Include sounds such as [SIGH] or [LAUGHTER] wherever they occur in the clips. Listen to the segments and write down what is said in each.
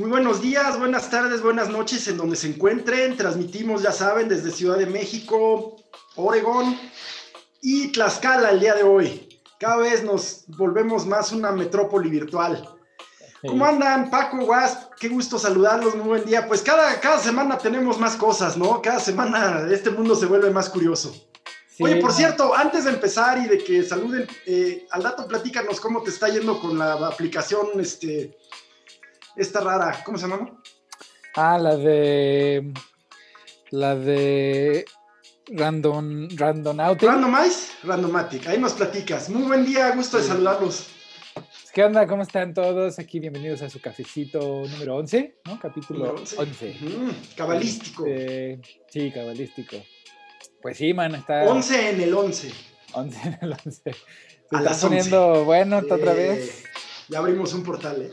Muy buenos días, buenas tardes, buenas noches en donde se encuentren. Transmitimos, ya saben, desde Ciudad de México, Oregón y Tlaxcala el día de hoy. Cada vez nos volvemos más una metrópoli virtual. ¿Cómo andan, Paco, Guast? Qué gusto saludarlos, muy buen día. Pues cada, cada semana tenemos más cosas, ¿no? Cada semana este mundo se vuelve más curioso. Oye, por cierto, antes de empezar y de que saluden, eh, al dato platícanos cómo te está yendo con la aplicación, este, esta rara, ¿cómo se llama? Ah, la de, la de Random, Randonautic. Randomize, Randomatic, ahí nos platicas. Muy buen día, gusto de saludarlos. ¿Qué onda? ¿Cómo están todos? Aquí bienvenidos a su cafecito número 11, ¿no? Capítulo 11. cabalístico. Este, sí, cabalístico. Pues sí, man, está. 11 en el 11. 11 en el 11. Se A está las poniendo bueno otra Eh, vez. Ya abrimos un portal, ¿eh?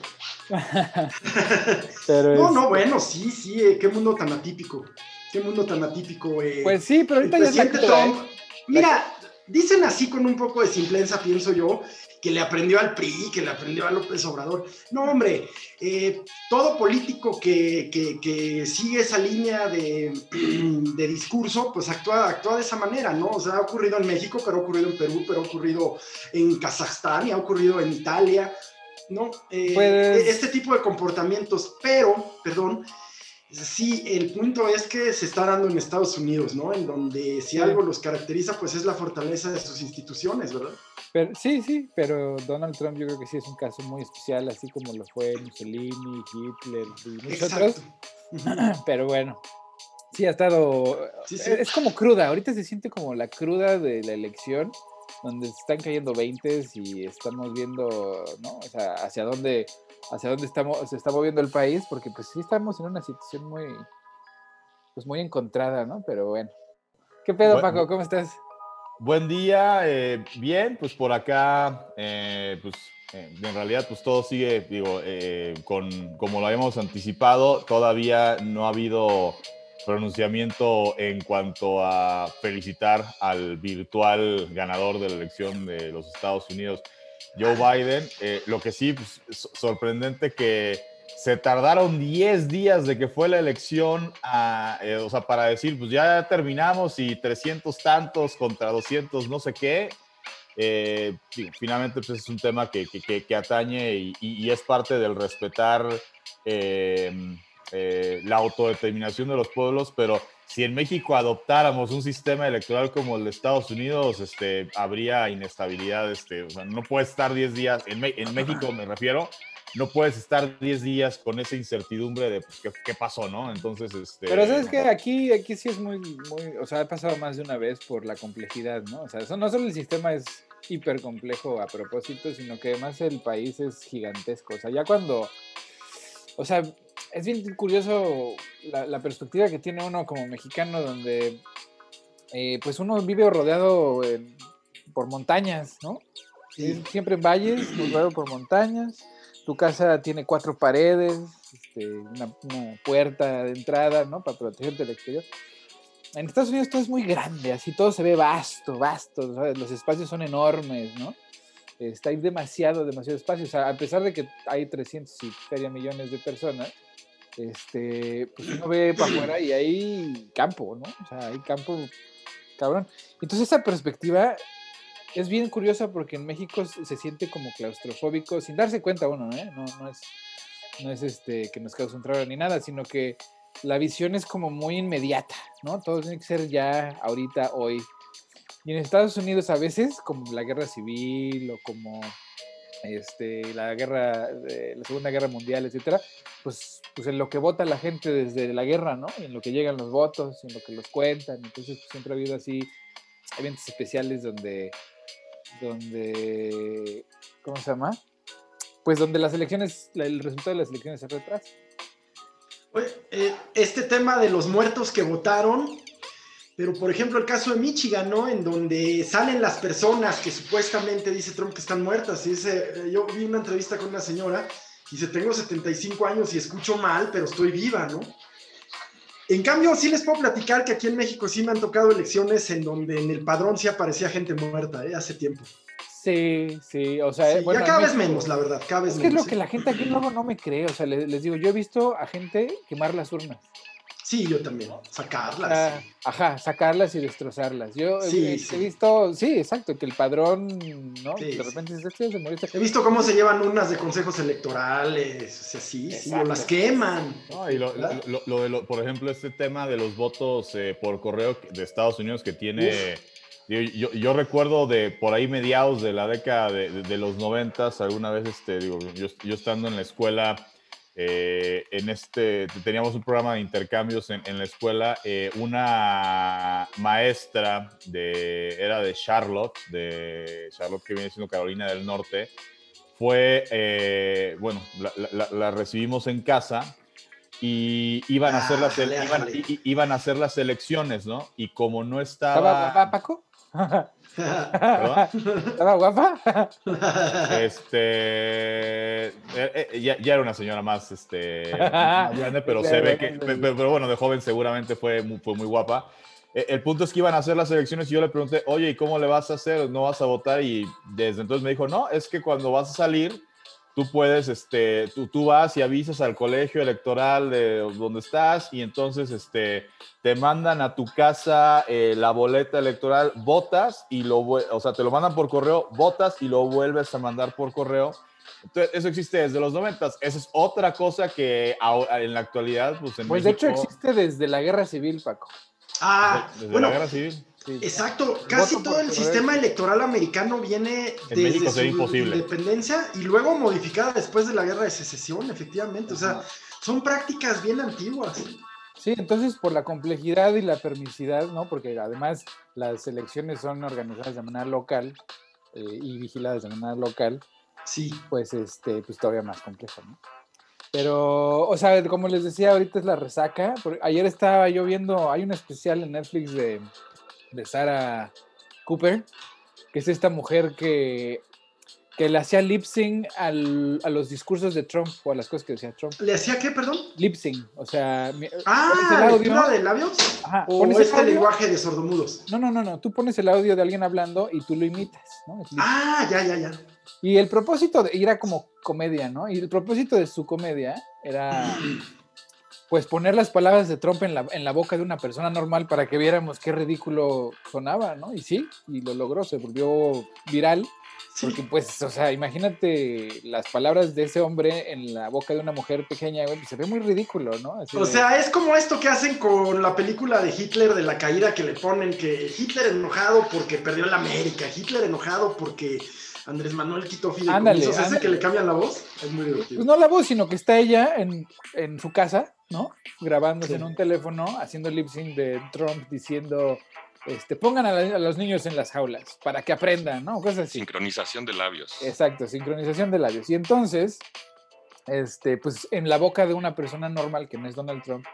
[LAUGHS] Pero No, es- no, bueno, sí, sí, eh, qué mundo tan atípico. Qué mundo tan atípico. eh. Pues sí, pero el ahorita ya presidente Trump. ¿eh? Mira, dicen así con un poco de simpleza, pienso yo, que le aprendió al PRI, que le aprendió a López Obrador. No, hombre, eh, todo político que, que- que sigue esa línea de, [CLEARS THROAT] de discurso, pues actúa, actúa de esa manera, ¿no? O sea, ha ocurrido en México, pero ha ocurrido en Perú, pero ha ocurrido en Kazajstán y ha ocurrido en Italia, ¿no? Eh, Pues- Este tipo de comportamientos, pero, perdón, Sí, el punto es que se está dando en Estados Unidos, ¿no? En donde si algo los caracteriza, pues es la fortaleza de sus instituciones, ¿verdad? Pero, sí, sí, pero Donald Trump yo creo que sí es un caso muy especial, así como lo fue Mussolini, Hitler y muchos otros. [CLEARS THROAT] Pero bueno, sí ha estado. Sí, sí. Es, es como cruda, ahorita se siente como la cruda de la elección, donde están cayendo 20 y estamos viendo, ¿no? O sea, hacia dónde, hacia dónde estamos, se está moviendo el país, porque pues sí estamos en una situación muy, pues muy encontrada, ¿no? Pero bueno. ¿Qué pedo, Paco? ¿Cómo estás? Buen día, eh, bien, pues por acá, eh, pues eh, en realidad pues todo sigue, digo, con, como lo habíamos anticipado, todavía no ha habido pronunciamiento en cuanto a felicitar al virtual ganador de la elección de los Estados Unidos, Joe Biden. Eh, lo que sí, pues, so- sorprendente que se tardaron 10 días de que fue la elección, a, eh, o sea, para decir, pues ya terminamos y 300 tantos contra 200 no sé qué. Eh, finalmente, pues es un tema que, que- que- que atañe y, y- y es parte del respetar eh, la autodeterminación de los pueblos, pero si en México adoptáramos un sistema electoral como el de Estados Unidos, este, habría inestabilidad. Este, o sea, no puedes estar 10 días, en, en México me refiero, no puedes estar 10 días con esa incertidumbre de pues, ¿qué, qué pasó, ¿no? Entonces, este... Pero sabes que aquí, aquí sí es muy, muy, o sea, ha pasado más de una vez por la complejidad, ¿no? O sea, eso no solo el sistema es hiper complejo a propósito, sino que además el país es gigantesco. O sea, ya cuando, o sea, es bien curioso la, la perspectiva que tiene uno como mexicano, donde, eh, pues uno vive rodeado por montañas, ¿no? Sí. Siempre en valles, [CLEARS THROAT] rodeado por montañas. Tu casa tiene cuatro paredes, este, una, una puerta de entrada, ¿no? Para protegerte del exterior. En Estados Unidos todo es muy grande, así todo se ve vasto, vasto, ¿sabes? los espacios son enormes, ¿no? Está, hay demasiado, demasiado espacio. O sea, a pesar de que hay 300 y feria millones de personas, este, pues uno ve para afuera y hay campo, ¿no? O sea, hay campo cabrón. Entonces esa perspectiva es bien curiosa porque en México se siente como claustrofóbico sin darse cuenta uno, ¿eh? No, no es, no es este, que nos cause un trauma ni nada, sino que la visión es como muy inmediata, ¿no? Todo tiene que ser ya, ahorita, hoy. Y en Estados Unidos a veces, como la guerra civil o como este, la guerra, de la Segunda Guerra Mundial, etcétera, pues, pues en lo que vota la gente desde la guerra, ¿no? En lo que llegan los votos, en lo que los cuentan. Entonces, pues, siempre ha habido así eventos especiales donde, donde, ¿cómo se llama? Pues donde las elecciones, el resultado de las elecciones se retrasa. Eh, este tema de los muertos que votaron, pero por ejemplo el caso de Michigan, ¿no? En donde salen las personas que supuestamente dice Trump que están muertas. Y dice, eh, yo vi una entrevista con una señora y dice, tengo 75 años y escucho mal, pero estoy viva, ¿no? En cambio, sí les puedo platicar que aquí en México sí me han tocado elecciones en donde en el padrón sí aparecía gente muerta, ¿eh? Hace tiempo. Sí, sí, o sea, sí, bueno, ya cada vez menos, la verdad, cada vez es menos. Es que es lo que la gente aquí luego no me cree, o sea, les, les, digo, yo he visto a gente quemar las urnas. Sí, yo también. Sacarlas. ajá, sacarlas y destrozarlas. Yo he, visto, sí, exacto, que el padrón, ¿no? de repente este se murió. He visto cómo se llevan unas de consejos electorales, o sea, sí, sí, o las queman. No, y lo, lo, de, lo, por ejemplo, este tema de los votos eh, por correo de Estados Unidos que tiene... Yo, yo, recuerdo de por ahí mediados de la década de, de, los noventas, alguna vez, este, digo, yo, yo estando en la escuela, eh, en este, teníamos un programa de intercambios en, en la escuela, eh, una maestra de, era de Charlotte, de Charlotte que viene siendo Carolina del Norte, fue, eh, bueno, la, la, la, recibimos en casa y iban a, hacer las, ah, iban, iban, a hacer las elecciones, ¿no? Y como no estaba... ¿Estaba Paco? [LAUGHS] ¿Estaba guapa? Este, eh, eh, ya, ya, era una señora más, este, [LAUGHS] grande, pero se ve que, pero, bueno, de joven seguramente fue muy, fue muy guapa. E, el punto es que iban a hacer las elecciones y yo le pregunté, oye, ¿y cómo le vas a hacer? ¿No vas a votar? Y desde entonces me dijo, no, es que cuando vas a salir, tú puedes, este, tú, tú vas y avisas al colegio electoral de donde estás y entonces, este, te mandan a tu casa eh, la boleta electoral, votas y lo, o sea, te lo mandan por correo, votas y lo vuelves a mandar por correo. Entonces, eso existe desde los noventas. Esa es otra cosa que en la actualidad, pues en Pues de hecho existe desde la guerra civil, Paco. Ah, desde, bueno, la guerra civil. Exacto, casi todo el sistema electoral americano viene desde su independencia y luego modificada después de la guerra de secesión, efectivamente. O sea, son prácticas bien antiguas. Sí, entonces por la complejidad y la permisidad, ¿no? Porque además las elecciones son organizadas de manera local eh, y vigiladas de manera local. Sí. Pues este, pues todavía más complejo, ¿no? Pero, o sea, como les decía, ahorita es la resaca. Ayer estaba yo viendo, hay un especial en Netflix de de Sarah Cooper, que es esta mujer que, que le hacía lip sync a los discursos de Trump o a las cosas que decía Trump. ¿Le hacía qué, perdón? Lip sync, o sea... Ah, el audio, de labios? Ajá, ¿O este lenguaje de sordomudos? No, no, no, no, tú pones el audio de alguien hablando y tú lo imitas, ¿no? Ah, ya, ya, ya. Y el propósito, de, era como comedia, ¿no? Y el propósito de su comedia era [CLEARS THROAT] pues poner las palabras de Trump en la, en la boca de una persona normal para que viéramos qué ridículo sonaba, ¿no? Y sí, y lo logró, se volvió viral. Porque pues, o sea, imagínate las palabras de ese hombre en la boca de una mujer pequeña, güey, pues, se ve muy ridículo, ¿no? o sea, es como esto que hacen con la película de Hitler de la caída que le ponen que Hitler enojado porque perdió la América, Hitler enojado porque Andrés Manuel quitó fideicomisos, ese que le cambian la voz, es muy divertido. Pues no la voz, sino que está ella en, en su casa, ¿no? Grabándose en un teléfono, haciendo lip sync de Trump diciendo, este, pongan a, los niños en las jaulas para que aprendan, ¿no? Cosas así. Sincronización de labios. Exacto, sincronización de labios. Y entonces, este, pues en la boca de una persona normal que no es Donald Trump,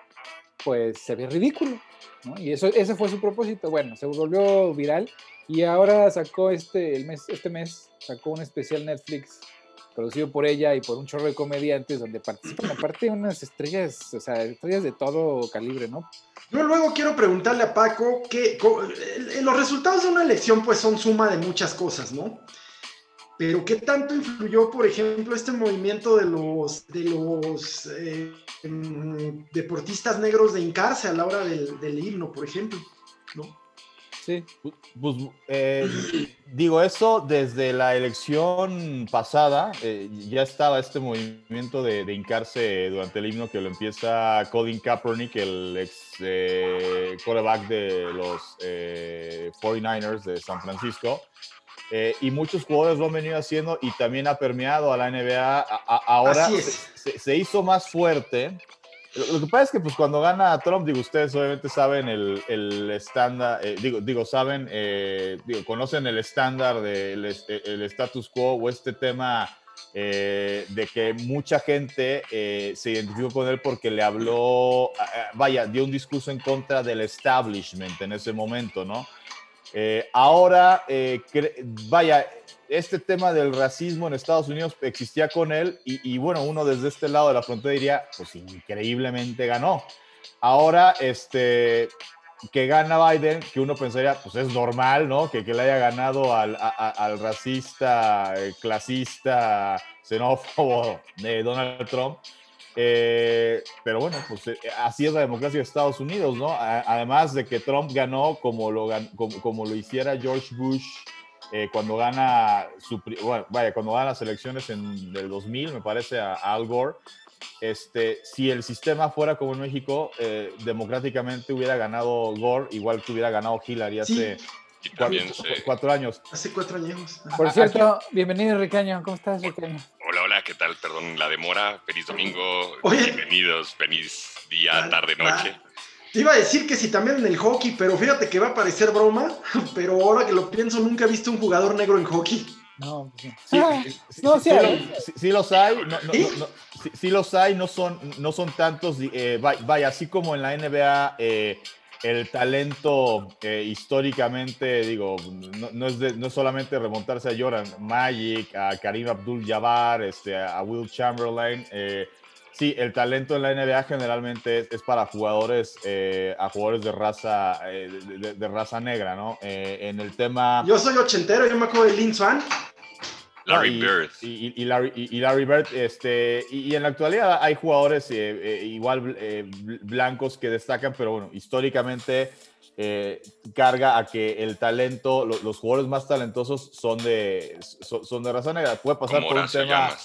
pues se ve ridículo, ¿no? Y eso, ese fue su propósito. Bueno, se volvió viral y ahora sacó este, el mes, este mes, sacó un especial Netflix producido por ella y por un chorro de comediantes donde participan aparte unas estrellas, o sea, estrellas de todo calibre, ¿no? Yo luego quiero preguntarle a Paco que los resultados de una elección pues son suma de muchas cosas, ¿no? Pero ¿qué tanto influyó, por ejemplo, este movimiento de los, de los eh, deportistas negros de hincarse a la hora del, del himno, por ejemplo? ¿no? Sí. Pues, eh, digo, eso desde la elección pasada eh, ya estaba este movimiento de, de, hincarse durante el himno que lo empieza Colin Kaepernick, el ex eh, quarterback de los 49ers de San Francisco. y muchos jugadores lo han venido haciendo y también ha permeado a la NBA. ahora se, se, hizo más fuerte lo que pasa es que pues cuando gana Trump, digo, ustedes obviamente saben el, el estándar, eh, digo, digo, saben, eh, digo, conocen el estándar del el status quo o este tema eh, de que mucha gente se identificó con él porque le habló, vaya, dio un discurso en contra del establishment en ese momento, ¿no? ahora, vaya, este tema del racismo en Estados Unidos existía con él y, bueno, uno desde este lado de la frontera diría, pues increíblemente ganó. Ahora, este, que gana Biden, que uno pensaría, pues es normal, ¿no? Que, que le haya ganado al, al racista, eh, clasista, xenófobo de Donald Trump. Eh, pero bueno, pues eh, así es la democracia de Estados Unidos, ¿no? además de que Trump ganó como lo, como, como lo hiciera George Bush cuando gana su, bueno, vaya, cuando gana las elecciones en el 2000, me parece, a Al Gore este, si el sistema fuera como en México, eh, democráticamente hubiera ganado Gore, igual que hubiera ganado Hillary hace cuatro, años. Hace cuatro años. Por cierto, bienvenido Ricaño, ¿cómo estás Ricaño? Hola, hola, ¿qué tal? Perdón la demora, feliz domingo, bienvenidos, feliz día, tarde, noche. Te iba a decir que si también en el hockey, pero fíjate que va a parecer broma, [LAUGHS] pero ahora que lo pienso, nunca he visto un jugador negro en hockey. No, pues sí, ah, no, sí, sí, los hay, no, no, sí, los hay, no son, no son tantos, eh, vaya, así como en la NBA eh, el talento eh, históricamente, digo, no, es no solamente remontarse a Jordan Magic, a Karim Abdul-Jabbar, este, a Will Chamberlain, sí, el talento en la NBA generalmente es, para jugadores, a jugadores de raza, de, raza negra, ¿no? en el tema... Yo soy ochentero, yo me acuerdo de Lin Swan. Larry Bird. Y, Larry, Bird, este, y, en la actualidad hay jugadores eh, eh, igual eh, blancos que destacan, pero bueno, históricamente carga a que el talento, los jugadores más talentosos son de, son, de raza negra. Puede pasar por un tema...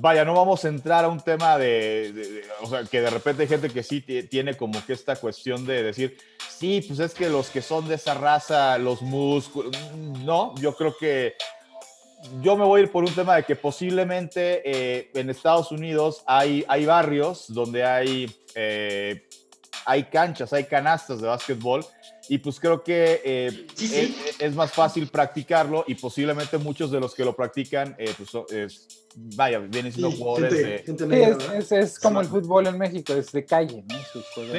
Vaya, no vamos a entrar a un tema de, o sea, que de repente hay gente que sí tiene como que esta cuestión de decir, sí, pues es que los que son de esa raza, los músculos, no, yo creo que yo me voy a ir por un tema de que posiblemente eh, en Estados Unidos hay, hay barrios donde hay, eh, hay canchas, hay canastas de básquetbol y pues creo que eh, Es, más fácil practicarlo y posiblemente muchos de los que lo practican, pues vaya, vienen siendo jugadores de... es, como el fútbol en México, es de calle, ¿no? Sí,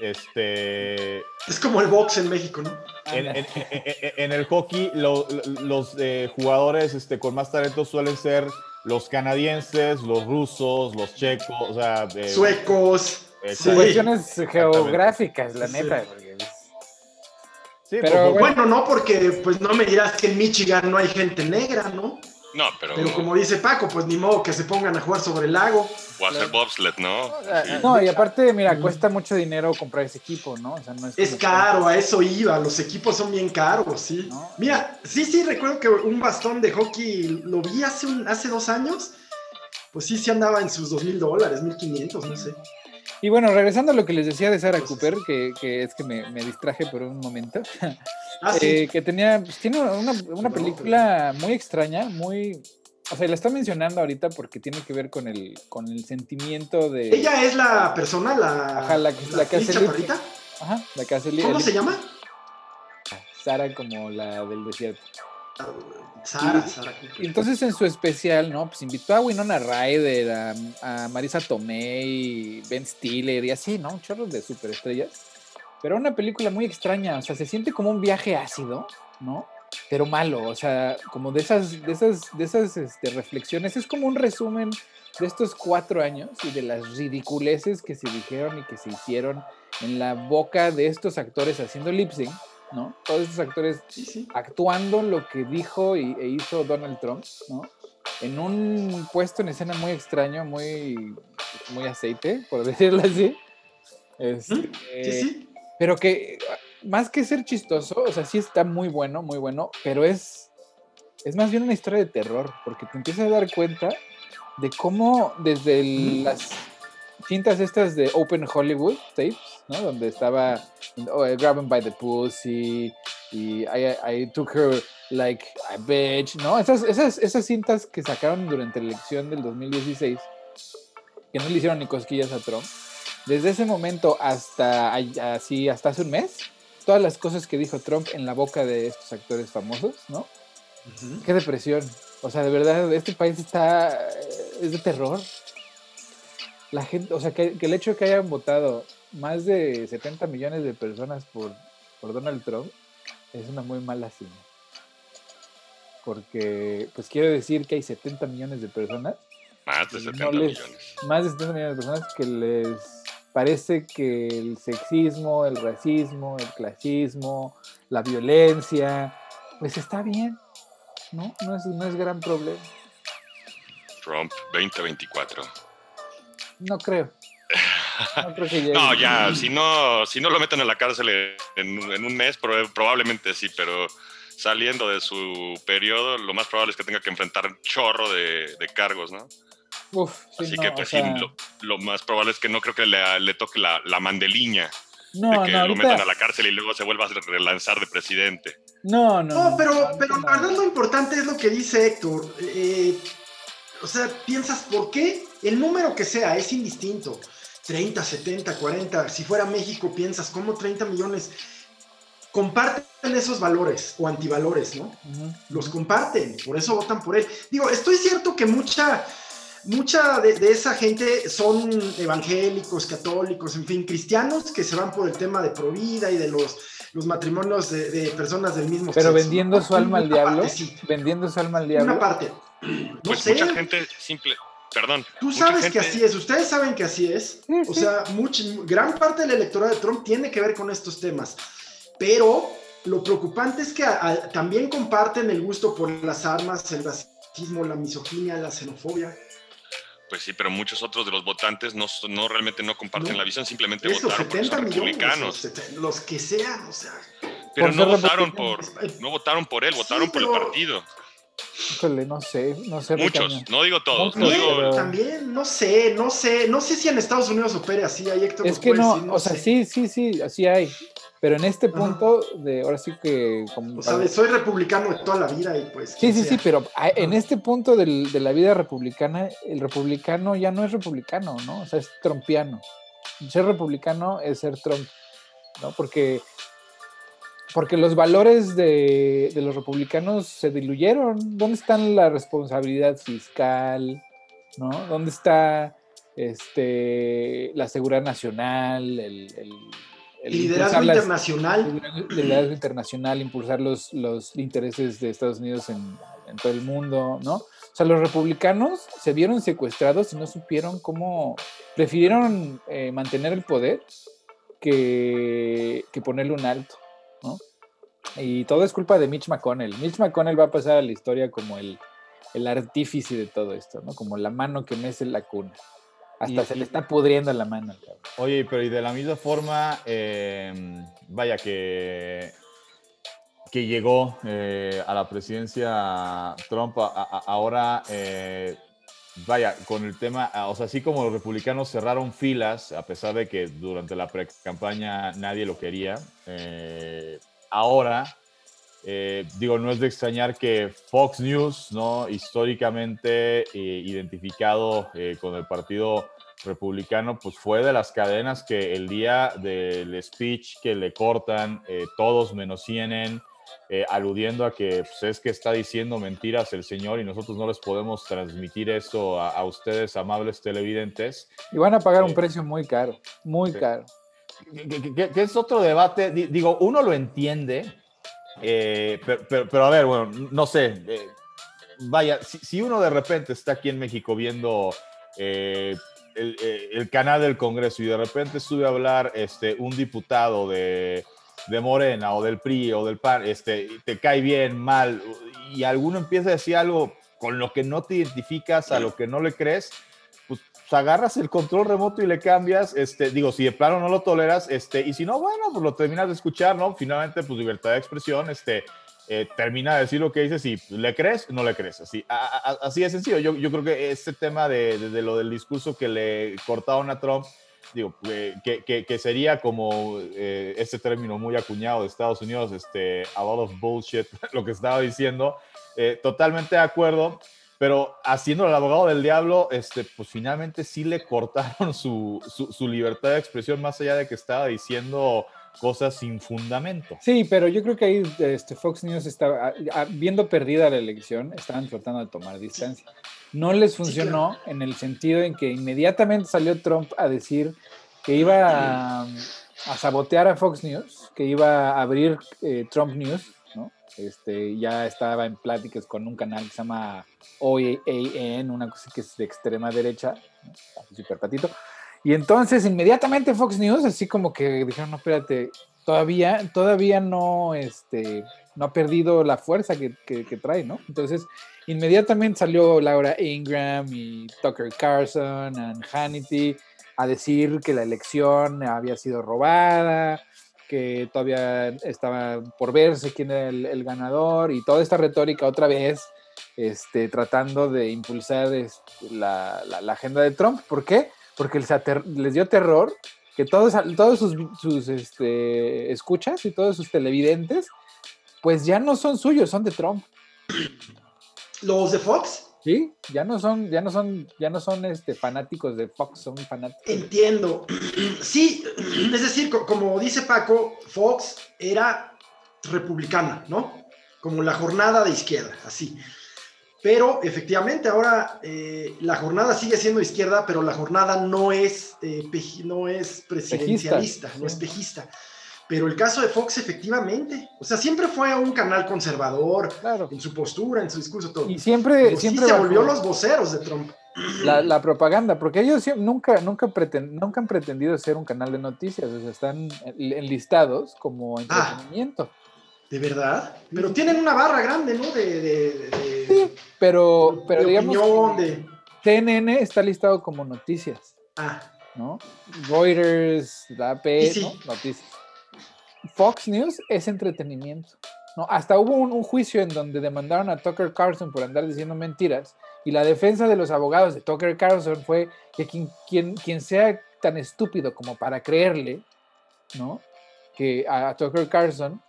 Este... Es como el box en México, ¿no? En, el hockey, los eh, jugadores este, con más talento suelen ser los canadienses, los rusos, los checos, o sea... Suecos. Cuestiones geográficas, la neta. Sí, pero bueno, no, porque pues no me dirás que en Michigan no hay gente negra, ¿no? No, pero. Pero como dice Paco, pues ni modo que se pongan a jugar sobre el lago. O hacer bobsled, ¿no? No, y aparte, mira, cuesta mucho dinero comprar ese equipo, ¿no? O sea, no es, es caro, a eso iba. Los equipos son bien caros, sí. Mira, sí, sí, recuerdo que un bastón de hockey lo vi hace, un, hace dos años. Pues sí, sí andaba en sus dos mil dólares, mil quinientos, no sé. Y bueno, regresando a lo que les decía de Sarah Cooper, que, que es que me, me, distraje por un momento, ah, eh, que tenía, pues, tiene una, una película muy extraña, muy, o sea, la está mencionando ahorita porque tiene que ver con el, con el sentimiento de... Ella es la persona, la... Ajá, la, la, que hace... Ajá, la que hace... ¿Cómo se llama? Sara como la del desierto. Sara, Sara. Entonces en su especial, ¿no? Pues invitó a Winona Ryder, a, Marisa Tomei, Ben Stiller y así, ¿no? Un chorro de superestrellas. Pero una película muy extraña, o sea, se siente como un viaje ácido, ¿no? Pero malo, o sea, como de esas, de esas, de esas este, reflexiones. Es como un resumen de estos cuatro años y de las ridiculeces que se dijeron y que se hicieron en la boca de estos actores haciendo lip sync ¿no? Todos esos actores actuando lo que dijo y, e hizo Donald Trump, ¿no? En un puesto en escena muy extraño, muy, muy aceite, por [LAUGHS] decirlo así. Este, pero que más que ser chistoso, o sea, sí está muy bueno, muy bueno, pero es, es más bien una historia de terror, porque te empiezas a dar cuenta de cómo desde las cintas estas de Open Hollywood tapes, ¿no? Donde estaba oh, Grabbing by the Pussy y I, I, took her like a bitch, ¿no? Esas, esas, esas cintas que sacaron durante la elección del 2016, que no le hicieron ni cosquillas a Trump, desde ese momento hasta así, hasta hace un mes, todas las cosas que dijo Trump en la boca de estos actores famosos, ¿no? Qué depresión. O sea, de verdad, este país está, es de terror la gente, o sea, que, el hecho de que hayan votado más de 70 millones de personas por, por Donald Trump es una muy mala señal. Porque, pues quiero decir que hay 70 millones de personas. Más de 70 millones. Más de 70 millones de personas que les parece que el sexismo, el racismo, el clasismo, la violencia, pues está bien, ¿no? No es, no es gran problema. Trump 2024. No creo. No, ya, si no, si no lo meten en la cárcel en, un mes, probablemente sí, pero saliendo de su periodo, lo más probable es que tenga que enfrentar un chorro de, cargos, ¿no? Así que, pues sí, lo, más probable es que no creo que le, toque la, la mandeliña de que lo metan a la cárcel y luego se vuelva a relanzar de presidente. No, no. No, pero, pero la verdad lo importante es lo que dice Héctor. Eh, o sea, piensas, ¿por qué? El número que sea es indistinto. 30, 70, 40. Si fuera México, piensas, ¿cómo 30 millones? Comparten esos valores o antivalores, ¿no? Los comparten, por eso votan por él. Digo, estoy cierto que mucha, mucha de, esa gente son evangélicos, católicos, en fin, cristianos que se van por el tema de provida y de los, los matrimonios de, personas del mismo Pero vendiendo su alma al diablo. Vendiendo su alma al diablo. Una parte. [CLEARS THROAT] pues mucha gente simple. Perdón. Tú sabes que así es, ustedes saben que así es. O sea, gran parte del electorado de Trump tiene que ver con estos temas. Pero lo preocupante es que también comparten el gusto por las armas, el racismo, la misoginia, la xenofobia. Pues sí, pero muchos otros de los votantes no, no realmente no comparten la visión, simplemente votaron por los republicanos. los que sean, o sea. Pero no votaron por, no votaron por él, votaron por el partido. Híjole, no sé, no sé. Muchos, no digo todos. No, digo... También, no sé, no sé, no sé si en Estados Unidos opere así, hay Héctor. Es que no, o sea, sí, sí, sí, así hay. Pero en este punto, de ahora sí que. Como, o sea, soy republicano de toda la vida y pues. Sí, sí, sí, pero en este punto del, de la vida republicana, el republicano ya no es republicano, ¿no? O sea, es trompiano. Ser republicano es ser Trump, ¿no? Porque porque los valores de, los republicanos se diluyeron. ¿Dónde está la responsabilidad fiscal? ¿no? ¿Dónde está este, la seguridad nacional? El, liderazgo internacional. El liderazgo internacional, impulsar los, los intereses de Estados Unidos en, todo el mundo, ¿no? O sea, los republicanos se vieron secuestrados y no supieron cómo, prefirieron eh, mantener el poder que, que ponerle un alto. Y todo es culpa de Mitch McConnell. Mitch McConnell va a pasar a la historia como el, el artífice de todo esto, ¿no? Como la mano que mece la cuna. Hasta se le está pudriendo la mano. Oye, pero y de la misma forma, em, vaya que, que llegó eh, a la presidencia Trump, ahora, eh, vaya, con el tema, o sea, así como los republicanos cerraron filas, a pesar de que durante la pre-campaña nadie lo quería, eh, ahora, eh, digo, no es de extrañar que Fox News, ¿no? Históricamente eh, identificado eh, con el Partido Republicano, pues fue de las cadenas que el día del speech que le cortan, todos menos CNN, aludiendo a que pues, es que está diciendo mentiras el señor y nosotros no les podemos transmitir eso a, ustedes, amables televidentes. Y van a pagar un precio muy caro, muy caro que, es otro debate, digo, uno lo entiende, eh, pero, a ver, bueno, no sé, eh, vaya, si, uno de repente está aquí en México viendo eh, el, canal del Congreso y de repente sube a hablar este, un diputado de, de Morena o del PRI o del PAN, este, te cae bien, mal, y alguno empieza a decir algo con lo que no te identificas, a lo que no le crees, agarras el control remoto y le cambias, este, digo, si de plano no lo toleras, este, y si no, bueno, pues lo terminas de escuchar, ¿no? Finalmente, pues libertad de expresión, este, eh, termina de decir lo que dices y le crees, no le crees, así, así de sencillo. Yo, yo creo que este tema de, de, lo del discurso que le cortaron a Trump, digo, eh, que, que, que, sería como eh, este término muy acuñado de Estados Unidos, este, a lot of bullshit, [LAUGHS] lo que estaba diciendo, totalmente de acuerdo pero haciendo el abogado del diablo, este, pues finalmente sí le cortaron su, su, libertad de expresión, más allá de que estaba diciendo cosas sin fundamento. Sí, pero yo creo que ahí este, Fox News estaba, viendo perdida la elección, estaban tratando de tomar distancia. No les funcionó en el sentido en que inmediatamente salió Trump a decir que iba a, sabotear a Fox News, que iba a abrir eh, Trump News. Este, ya estaba en pláticas con un canal que se llama OAN, una cosa que es de extrema derecha, super patito. Y entonces inmediatamente Fox News, así como que dijeron, no, espérate, todavía, todavía no, este, no ha perdido la fuerza que, que, trae, ¿no? Entonces, inmediatamente salió Laura Ingram y Tucker Carlson y Hannity a decir que la elección había sido robada, que todavía estaba por verse quién era el, ganador y toda esta retórica otra vez este, tratando de impulsar la, la, agenda de Trump. ¿Por qué? Porque les, les dio terror que todos, todos sus, sus este, escuchas y todos sus televidentes, pues ya no son suyos, son de Trump. ¿Los de Fox? Sí, ya no son, ya no son, ya no son este, fanáticos de Fox, son fanáticos. Entiendo. [CLEARS THROAT] Sí, [CLEARS THROAT] es decir, como dice Paco, Fox era republicana, ¿no? Como la jornada de izquierda, así. Pero efectivamente ahora eh, la jornada sigue siendo izquierda, pero la jornada no es, eh, no es presidencialista, no es pejista. Pero el caso de Fox, efectivamente, o sea, siempre fue un canal conservador en su postura, en su discurso, todo. Y siempre, siempre se volvió los voceros de Trump. La, propaganda, porque ellos nunca, nunca, nunca han pretendido ser un canal de noticias, o sea, están enlistados como ah. entretenimiento. ¿De verdad? Pero tienen una barra grande, ¿no? De, sí, pero, pero digamos, CNN está listado como noticias. Ah. ¿No? Reuters, la AP, Noticias. Fox News es entretenimiento. ¿no? Hasta hubo un, juicio en donde demandaron a Tucker Carlson por andar diciendo mentiras y la defensa de los abogados de Tucker Carlson fue que quien, quien, quien sea tan estúpido como para creerle, ¿no? Que a, Tucker Carlson,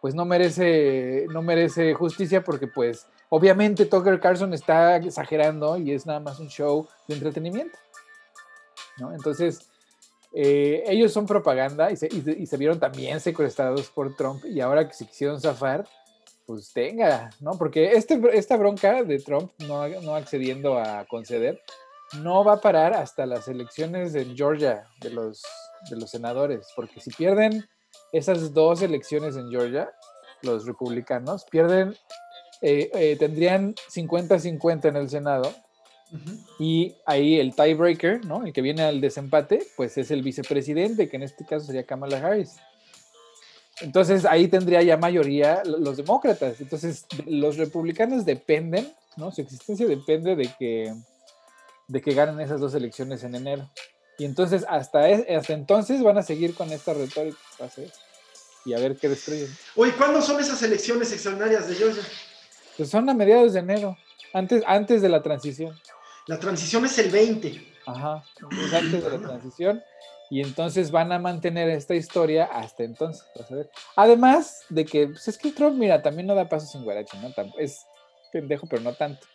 pues no merece, no merece justicia porque pues obviamente Tucker Carlson está exagerando y es nada más un show de entretenimiento, ¿no? Entonces, eh, ellos son propaganda y se, vieron también secuestrados por Trump y ahora que se quisieron zafar, pues tenga, ¿no? Porque este, esta bronca de Trump no, no accediendo a conceder no va a parar hasta las elecciones en Georgia de los, de los senadores, porque si pierden esas dos elecciones en Georgia, los republicanos pierden, eh, eh, tendrían 50-50 en el Senado y ahí el tiebreaker, ¿no? El que viene al desempate, pues es el vicepresidente, que en este caso sería Kamala Harris. Entonces ahí tendría ya mayoría los demócratas. Entonces los republicanos dependen, ¿no? Su existencia depende de que, de que ganen esas dos elecciones en enero. Y entonces hasta, hasta entonces van a seguir con esta retórica. Y a ver qué destruyen. Oye, ¿cuándo son esas elecciones extraordinarias de Georgia? Pues son a mediados de enero, antes, antes de la transición. La transición es el 20. Ajá, es antes de la transición. Y entonces van a mantener esta historia hasta entonces. Además de que, pues es que Trump, mira, también no da pasos sin guarache, ¿no? Es pendejo, pero no tanto.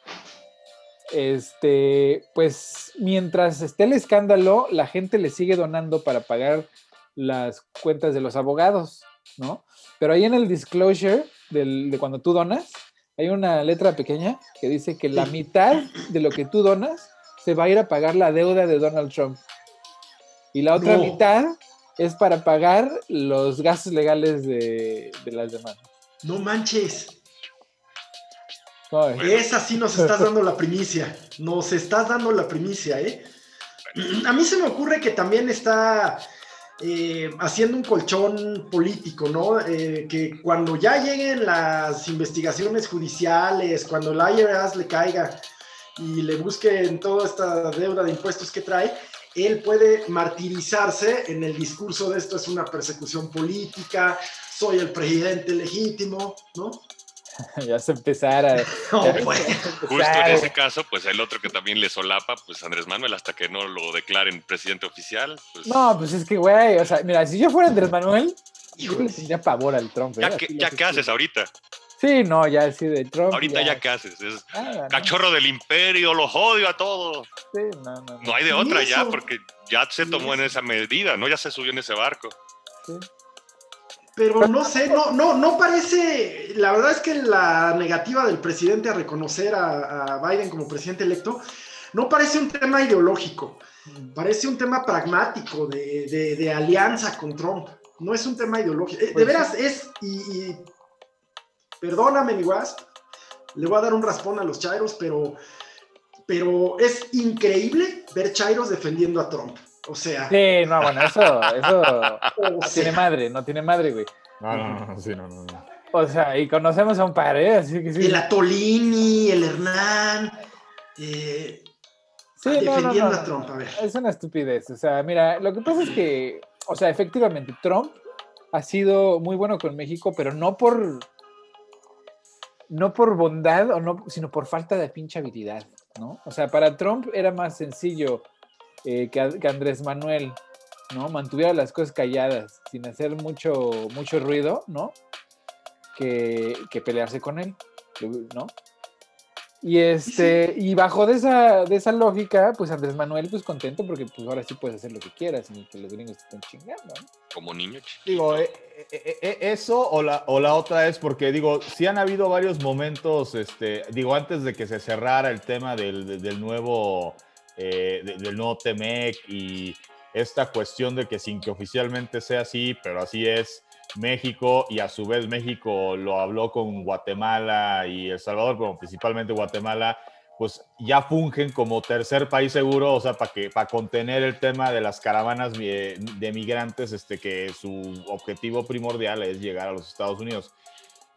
Este, pues mientras esté el escándalo, la gente le sigue donando para pagar las cuentas de los abogados, ¿no? Pero ahí en el disclosure de cuando tú donas, hay una letra pequeña que dice que la mitad de lo que tú donas se va a ir a pagar la deuda de Donald Trump. Y la otra mitad es para pagar los gastos legales de, las demás. No manches. Esa sí nos estás dando la primicia. Nos estás dando la primicia, ¿eh? [CLEARS THROAT] A mí se me ocurre que también está eh, haciendo un colchón político, ¿no? Eh, que cuando ya lleguen las investigaciones judiciales, cuando la IRS le caiga y le busquen toda esta deuda de impuestos que trae, él puede martirizarse en el discurso de esto es una persecución política, soy el presidente legítimo, ¿no? [LAUGHS] ya se empezara. [LAUGHS] Pues. Justo en ese caso, pues el otro que también le solapa, pues Andrés Manuel, hasta que no lo declaren presidente oficial. Pues... No, pues es que, güey, o sea, mira, si yo fuera Andrés Manuel, yo le tendría pavor al Trump. ¿Ya, ¿eh? ya qué haces ahorita? Sí, no, ya sí, de Trump. Ahorita ya, qué haces. Es cachorro del imperio, los odio a todos. Sí, no, no. No hay de otra ya, porque ya se tomó en esa medida, ¿no? Ya se subió en ese barco. Sí. Pero no sé, no, no, no parece, la verdad es que la negativa del presidente a reconocer a, Biden como presidente electo no parece un tema ideológico, parece un tema pragmático de, alianza con Trump, no es un tema ideológico. Eh, de pues veras es, y, perdóname mi wasp, le voy a dar un raspón a los Chairos, pero, pero es increíble ver Chairos defendiendo a Trump. O sea. Sí, no, bueno, eso, eso [LAUGHS] tiene madre, no tiene madre, güey. No, no, no, sí, no, no. O sea, y conocemos a un par, ¿eh? Así que sí. El Atolini, el Hernán. Eh, Sí, no, no, defendiendo no, a Trump, no, a ver. Es una estupidez. O sea, mira, lo que pasa es que, o sea, efectivamente, Trump ha sido muy bueno con México, pero no por no por bondad o no, sino por falta de pinche habilidad, ¿no? O sea, para Trump era más sencillo eh, que, Andrés Manuel, ¿no? Mantuviera las cosas calladas, sin hacer mucho, mucho ruido, ¿no? Que, que pelearse con él, ¿no? Y este, y bajo de esa, de esa lógica, pues Andrés Manuel, pues contento, porque pues ahora sí puedes hacer lo que quieras, que los gringos te estén chingando, ¿no? Como niño chiquito. Digo, eh, eh, eh, eso o la, o la otra es porque, digo, sí han habido varios momentos, este, digo, antes de que se cerrara el tema del, de- del nuevo, eh, de- del nuevo TEMEC y esta cuestión de que sin que oficialmente sea así, pero así es México y a su vez México lo habló con Guatemala y El Salvador, pero principalmente Guatemala, pues ya fungen como tercer país seguro, o sea, para que para contener el tema de las caravanas eh, de migrantes, este, que su objetivo primordial es llegar a los Estados Unidos.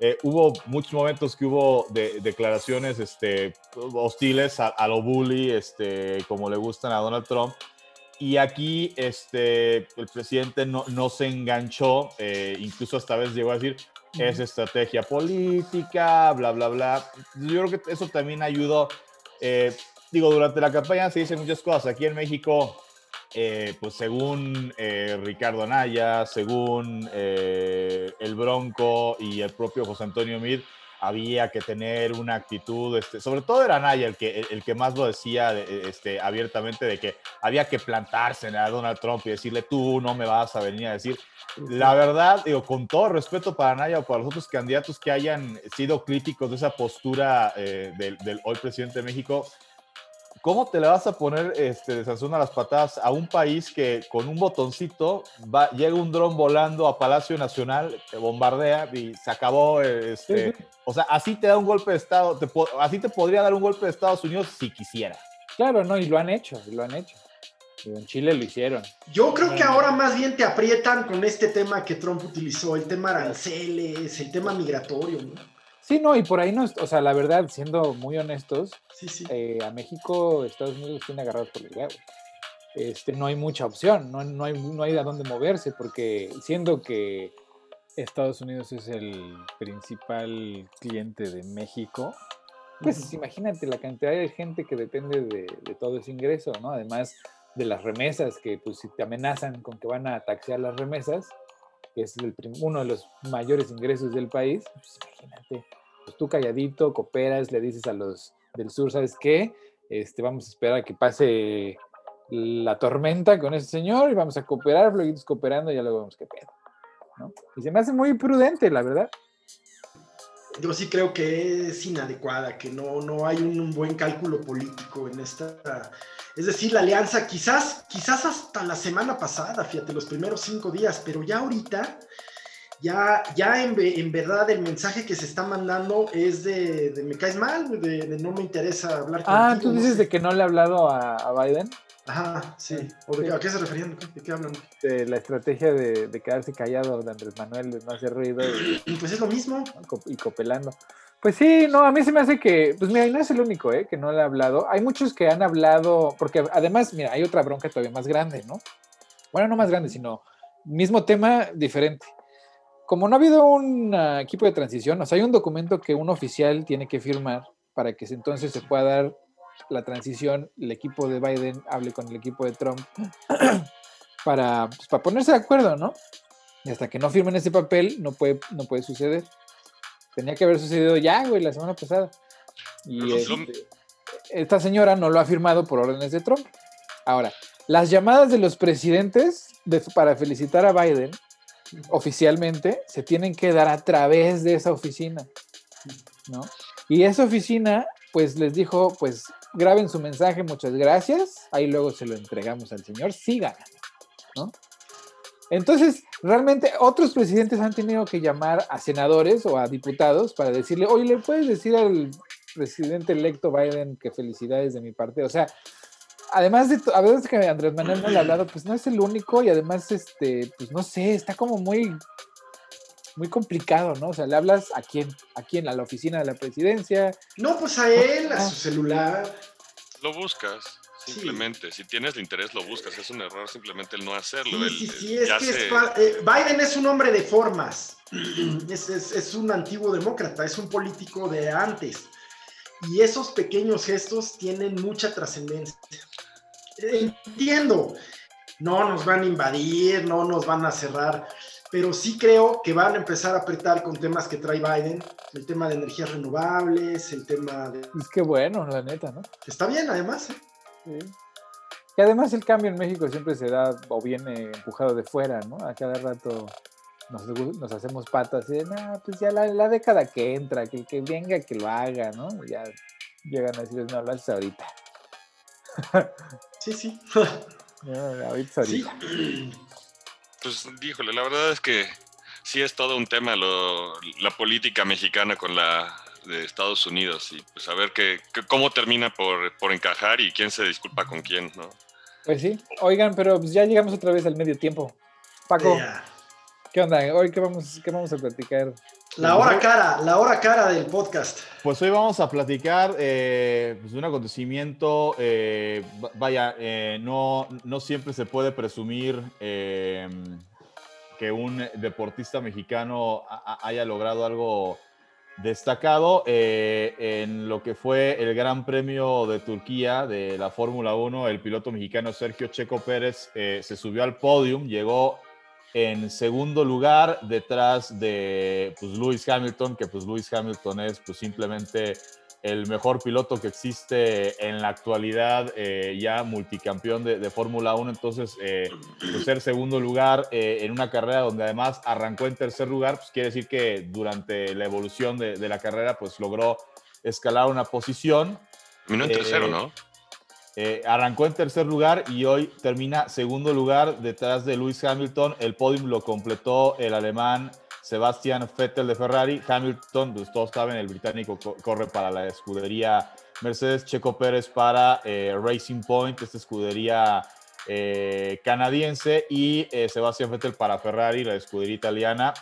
Eh, hubo muchos momentos que hubo de- declaraciones este, hostiles a, a lo bully, este, como le gustan a Donald Trump. Y aquí este, el presidente no, no se enganchó, eh, incluso esta vez llegó a decir, es estrategia política, bla, bla, bla. Yo creo que eso también ayudó. Eh, digo, durante la campaña se dicen muchas cosas. Aquí en México, eh, pues según eh, Ricardo Anaya, según eh, el Bronco y el propio José Antonio Mid, había que tener una actitud, este, sobre todo era Anaya el que, el, que más lo decía de- este, abiertamente, de que había que plantarse a Donald Trump y decirle, tú no me vas a venir a decir. La verdad, digo, con todo respeto para Anaya o para los otros candidatos que hayan sido críticos de esa postura eh, del, del hoy presidente de México, ¿Cómo te le vas a poner este, de Sansón a las patadas a un país que con un botoncito va, llega un dron volando a Palacio Nacional, te bombardea y se acabó? eh, Este, Sí, sí. O sea, así te da un golpe de Estado, te así te podría dar un golpe de Estados Unidos si quisiera. Claro, no, y lo han hecho, y lo han hecho. En Chile lo hicieron. Yo creo que ahora más bien te aprietan con este tema que Trump utilizó, el tema aranceles, el tema migratorio. ¿no? Sí, no, y por ahí no, es- o sea, la verdad, siendo muy honestos, Sí, sí. eh, a México, Estados Unidos tiene agarrados por los huevos. Este, no hay mucha opción, no, no, hay, no hay a dónde moverse, porque siendo que Estados Unidos es el principal cliente de México, pues Ujú. imagínate la cantidad de gente que depende de, de todo ese ingreso, ¿no? Además de las remesas, que pues si te amenazan con que van a taxear las remesas, que es el uno de los mayores ingresos del país, pues imagínate, pues tú calladito, cooperas, le dices a los del sur, ¿sabes qué? Este, vamos a esperar a que pase la tormenta con ese señor y vamos a cooperar, luego cooperando y ya luego vemos qué pedo, ¿no? Y se me hace muy prudente, la verdad. Yo sí creo que es inadecuada, que no, no hay un, un buen cálculo político en esta. Es decir, la alianza quizás, quizás hasta la semana pasada, fíjate, los primeros cinco días, pero ya ahorita, ya, ya en, en verdad el mensaje que se está mandando es de, de me caes mal, de, de no me interesa hablar Ah, contigo, tú no dices de que no le ha hablado a, a Biden Ajá, sí. ¿O de qué- ¿A qué se referían? ¿De qué hablan? de la estrategia de, de quedarse callado de Andrés Manuel, de no hacer ruido y, [CLEARS THROAT] Pues es lo mismo. y copelando. Pues sí, no, a mí se me hace que, pues mira, y no es el único, ¿eh? Que no le ha hablado. Hay muchos que han hablado, porque además, mira, hay otra bronca todavía más grande, ¿no? Bueno, no más grande, sino mismo tema, diferente. Como no ha habido un ah, equipo de transición, o sea, hay un documento que un oficial tiene que firmar para que entonces se pueda dar la transición, el equipo de Biden hable con el equipo de Trump [CLEARS THROAT] para, pues, para ponerse de acuerdo, ¿no? Y hasta que no firmen ese papel, no puede, no puede suceder. Tenía que haber sucedido ya, güey, la semana pasada. Y este, esta señora no lo ha firmado por órdenes de Trump. Ahora, las llamadas de los presidentes de- para felicitar a Biden oficialmente se tienen que dar a través de esa oficina, ¿no? Y esa oficina, pues les dijo, pues graben su mensaje, muchas gracias, ahí luego se lo entregamos al señor, sigan, ¿no? Entonces, realmente otros presidentes han tenido que llamar a senadores o a diputados para decirle, oye, ¿le puedes decir al presidente electo Biden que felicidades de mi parte? O sea, además de, a veces que Andrés Manuel no le ha hablado, pues no es el único y además, este, pues no sé, está como muy, muy complicado, ¿no? O sea, le hablas a quién, a quién, a la oficina de la presidencia. No, pues a él, a su celular. Lo buscas. Simplemente, si tienes el interés, lo buscas. Es un error simplemente el no hacerlo. Sí, sí, sí, es que eh, Biden es un hombre de formas. [CLEARS THROAT] Es, es, un antiguo demócrata, es un político de antes. Y esos pequeños gestos tienen mucha trascendencia. Entiendo, no nos van a invadir, no nos van a cerrar, pero sí creo que van a empezar a apretar con temas que trae Biden, el tema de energías renovables, el tema de... Es que bueno, la neta, ¿no? Está bien, además. ¿eh? Sí. Y además el cambio en México siempre se da o viene empujado de fuera, ¿no? A cada rato nos, hacemos patas y de, pues ya la, década que entra, que, que venga, que lo haga, ¿no? Y ya llegan a decir, no, lo haces ahorita. Sí, sí. [LAUGHS] ahorita, ahorita. [CLEARS THROAT] Pues, díjole, la verdad es que sí es todo un tema lo, la política mexicana con la de Estados Unidos y pues a ver que, cómo termina por, por, encajar y quién se disculpa con quién, ¿no? Pues sí. Oigan, pero pues ya llegamos otra vez al medio tiempo. Paco, ¿qué onda? Hoy qué vamos, qué vamos a platicar. La hora cara, la hora cara del podcast. Pues hoy vamos a platicar eh, pues, de un acontecimiento, eh, vaya, eh, no, no siempre se puede presumir que un deportista mexicano haya logrado algo destacado eh, en lo que fue el Gran Premio de Turquía de la Fórmula 1. El piloto mexicano Sergio Checo Pérez eh, se subió al podium, llegó en segundo lugar detrás de pues, Lewis Hamilton, que pues Lewis Hamilton es pues simplemente el mejor piloto que existe en la actualidad, eh, ya multicampeón de, Fórmula 1, entonces eh, pues, ser segundo lugar eh, en una carrera donde además arrancó en tercer lugar, pues quiere decir que durante la evolución de, la carrera pues logró escalar una posición. Terminó en tercero, ¿no? Arrancó en tercer lugar y hoy termina segundo lugar detrás de Lewis Hamilton. El podium lo completó el alemán Sebastian Vettel de Ferrari, Hamilton, pues todos saben, el británico corre para la escudería Mercedes, Checo Pérez para eh, Racing Point, esta escudería eh, canadiense, y eh, Sebastian Vettel para Ferrari, la escudería italiana.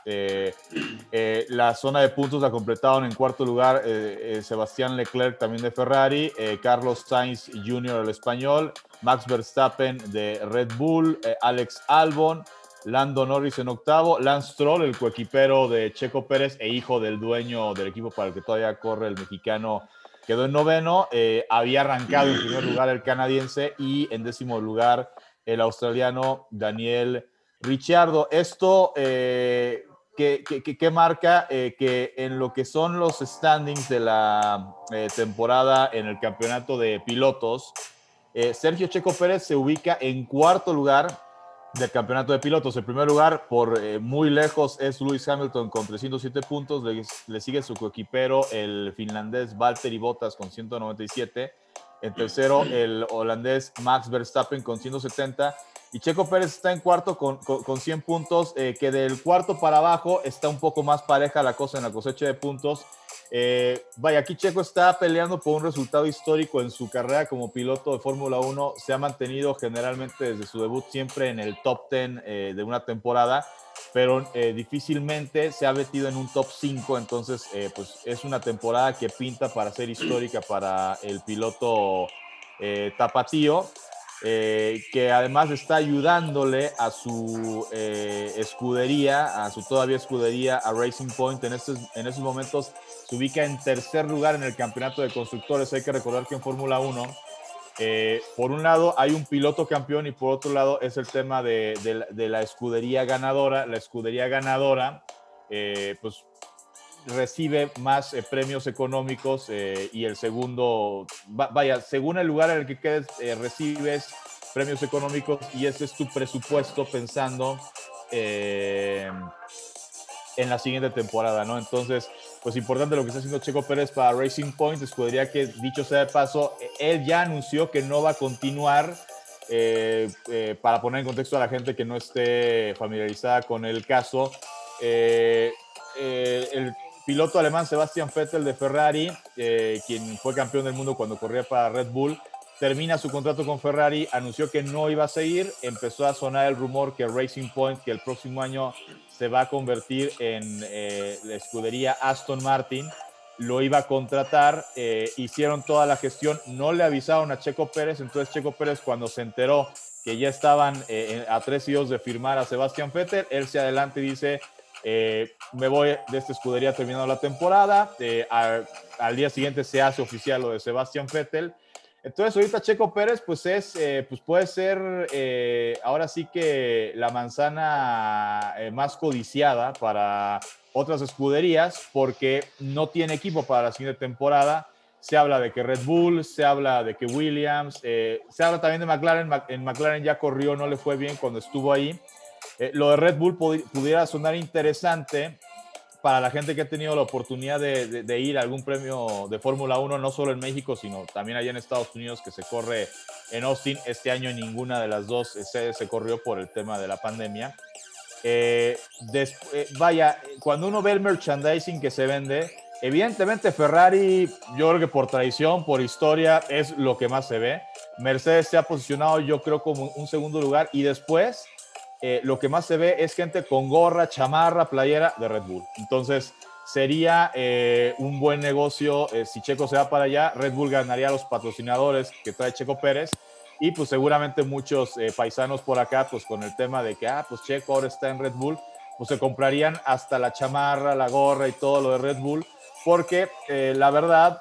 la zona de puntos la completaron en cuarto lugar Sebastián Leclerc también de Ferrari, Carlos Sainz Jr. el español, Max Verstappen de Red Bull, Alex Albon. Lando Norris en octavo, Lance Stroll, el coequipero de Checo Pérez e hijo del dueño del equipo para el que todavía corre el mexicano, quedó en noveno, eh, había arrancado en primer lugar el canadiense y en décimo lugar el australiano Daniel Ricciardo. Esto eh, que, marca eh, que en lo que son los standings de la temporada en el campeonato de pilotos, Sergio Checo Pérez se ubica en cuarto lugar del campeonato de pilotos. En primer lugar, por eh, muy lejos, es Lewis Hamilton con 307 puntos. Le, sigue su coequipero, el finlandés Valtteri Bottas con 197. En tercero, el holandés Max Verstappen con 170. Y Checo Pérez está en cuarto con, con, 100 puntos, eh, que del cuarto para abajo está un poco más pareja la cosa en la cosecha de puntos. Eh, vaya, aquí Checo está peleando por un resultado histórico en su carrera como piloto de Fórmula 1. Se ha mantenido generalmente desde su debut siempre en el top 10 eh, de una temporada, pero eh, difícilmente se ha metido en un top 5. Entonces, pues es una temporada que pinta para ser histórica para el piloto tapatío. Eh, que además está ayudándole a su eh, escudería, a su todavía escudería, a Racing Point. En estos, en esos momentos se ubica en tercer lugar en el campeonato de constructores. Hay que recordar que en Fórmula 1, eh, por un lado hay un piloto campeón y por otro lado es el tema de, de, la escudería ganadora. La escudería ganadora, pues recibe más premios económicos y el segundo, vaya, según el lugar en el que quedes, recibes premios económicos y ese es tu presupuesto pensando en la siguiente temporada, ¿no? Entonces, pues importante lo que está haciendo Checo Pérez para Racing Point, escudería que, dicho sea de paso, él ya anunció que no va a continuar. para poner en contexto a la gente que no esté familiarizada con el caso, el piloto alemán Sebastian Vettel de Ferrari, quien fue campeón del mundo cuando corría para Red Bull, termina su contrato con Ferrari, anunció que no iba a seguir, empezó a sonar el rumor que Racing Point, que el próximo año se va a convertir en eh, la escudería Aston Martin, lo iba a contratar, eh, hicieron toda la gestión, no le avisaron a Checo Pérez, entonces Checo Pérez cuando se enteró que ya estaban eh, a tres hijos de firmar a Sebastián Vettel, él se adelanta y dice, me voy de esta escudería terminando la temporada, al día siguiente se hace oficial lo de Sebastián Vettel, entonces ahorita Checo Pérez pues es, eh, pues puede ser eh, ahora sí que la manzana eh, más codiciada para otras escuderías porque no tiene equipo para la siguiente temporada. Se habla de que Red Bull, se habla de que Williams, se habla también de McLaren. En McLaren ya corrió, no le fue bien cuando estuvo ahí. Lo de Red Bull pudiera sonar interesante para la gente que ha tenido la oportunidad de, ir a algún premio de Fórmula 1, no solo en México, sino también allá en Estados Unidos, que se corre en Austin. Este año ninguna de las dos se, se corrió por el tema de la pandemia. Eh, eh, vaya, cuando uno ve el merchandising que se vende, evidentemente Ferrari, yo creo que por tradición, por historia, es lo que más se ve. Mercedes se ha posicionado, yo creo, como un segundo lugar y después eh, lo que más se ve es gente con gorra, chamarra, playera de Red Bull. Entonces, sería eh, un buen negocio eh, si Checo se va para allá. Red Bull ganaría a los patrocinadores que trae Checo Pérez. Y pues seguramente muchos paisanos por acá, pues con el tema de que, ah, pues Checo ahora está en Red Bull, pues se comprarían hasta la chamarra, la gorra y todo lo de Red Bull porque la verdad,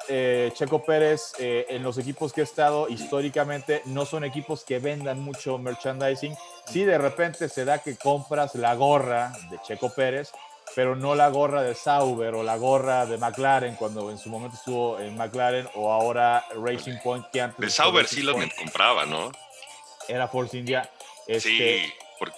Checo Pérez en los equipos que ha estado históricamente no son equipos que vendan mucho merchandising, si de repente se da que compras la gorra de Checo Pérez, pero no la gorra de Sauber o la gorra de McLaren cuando en su momento estuvo en McLaren o ahora Racing Point que antes de Sauber sí lo compraba, ¿no? Era Force India. Este, sí.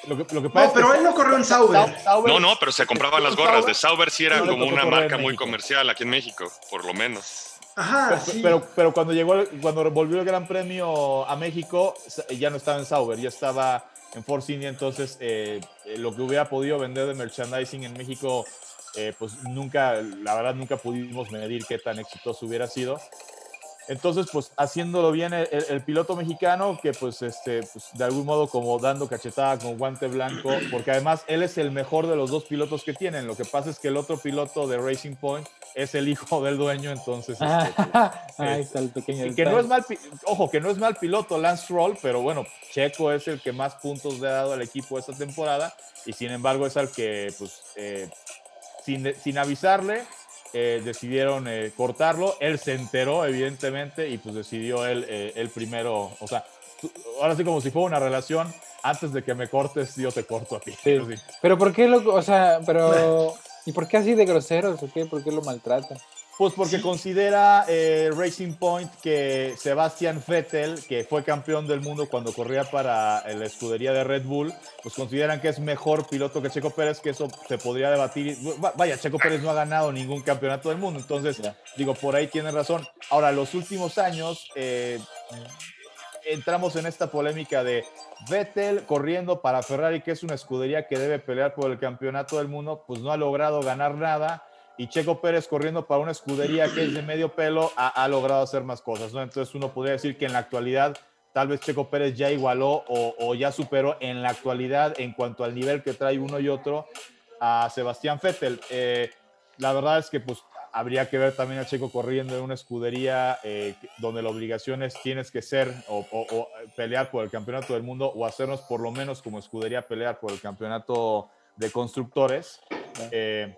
Lo que, lo que pasa no, pero él no corrió en Sauber. No, no, pero se compraban las gorras de Sauber, sí era como una marca muy comercial aquí en México, por lo menos. Ajá, pero, sí. pero, pero, cuando llegó, cuando volvió el Gran Premio a México, ya no estaba en Sauber, ya estaba en Force India, entonces eh, lo que hubiera podido vender de merchandising en México, eh, pues nunca, la verdad nunca pudimos medir qué tan exitoso hubiera sido. Entonces, pues haciéndolo bien el, piloto mexicano, que pues, este, pues, de algún modo como dando cachetada con guante blanco, porque además él es el mejor de los dos pilotos que tienen. Lo que pasa es que el otro piloto de Racing Point es el hijo del dueño, entonces... Este, [LAUGHS] Ahí está el pequeño... Que no es mal, ojo, que no es mal piloto Lance Stroll, pero bueno, Checo es el que más puntos le ha dado al equipo esta temporada y sin embargo es al que, pues, eh, sin, sin avisarle, eh, decidieron eh, cortarlo. Él se enteró, evidentemente, y pues decidió él, el primero, o sea, ahora sí como si fuera una relación, antes de que me cortes, yo te corto a ti. Pero ¿por qué lo, o sea, pero, ¿y por qué así de groseros o qué? ¿Por qué lo maltrata? Pues porque considera eh, Racing Point que Sebastian Vettel, que fue campeón del mundo cuando corría para la escudería de Red Bull, pues consideran que es mejor piloto que Checo Pérez, que eso se podría debatir. Vaya, Checo Pérez no ha ganado ningún campeonato del mundo, entonces digo, por ahí tiene razón. Ahora, los últimos años eh, entramos en esta polémica de Vettel corriendo para Ferrari, que es una escudería que debe pelear por el campeonato del mundo, pues no ha logrado ganar nada y Checo Pérez corriendo para una escudería que es de medio pelo ha, logrado hacer más cosas, ¿no? Entonces uno podría decir que en la actualidad tal vez Checo Pérez ya igualó o, ya superó en la actualidad en cuanto al nivel que trae uno y otro a Sebastián Vettel. Eh, la verdad es que pues habría que ver también a Checo corriendo en una escudería eh, donde la obligación es tienes que ser o, pelear por el campeonato del mundo o hacernos por lo menos como escudería pelear por el campeonato de constructores. Eh,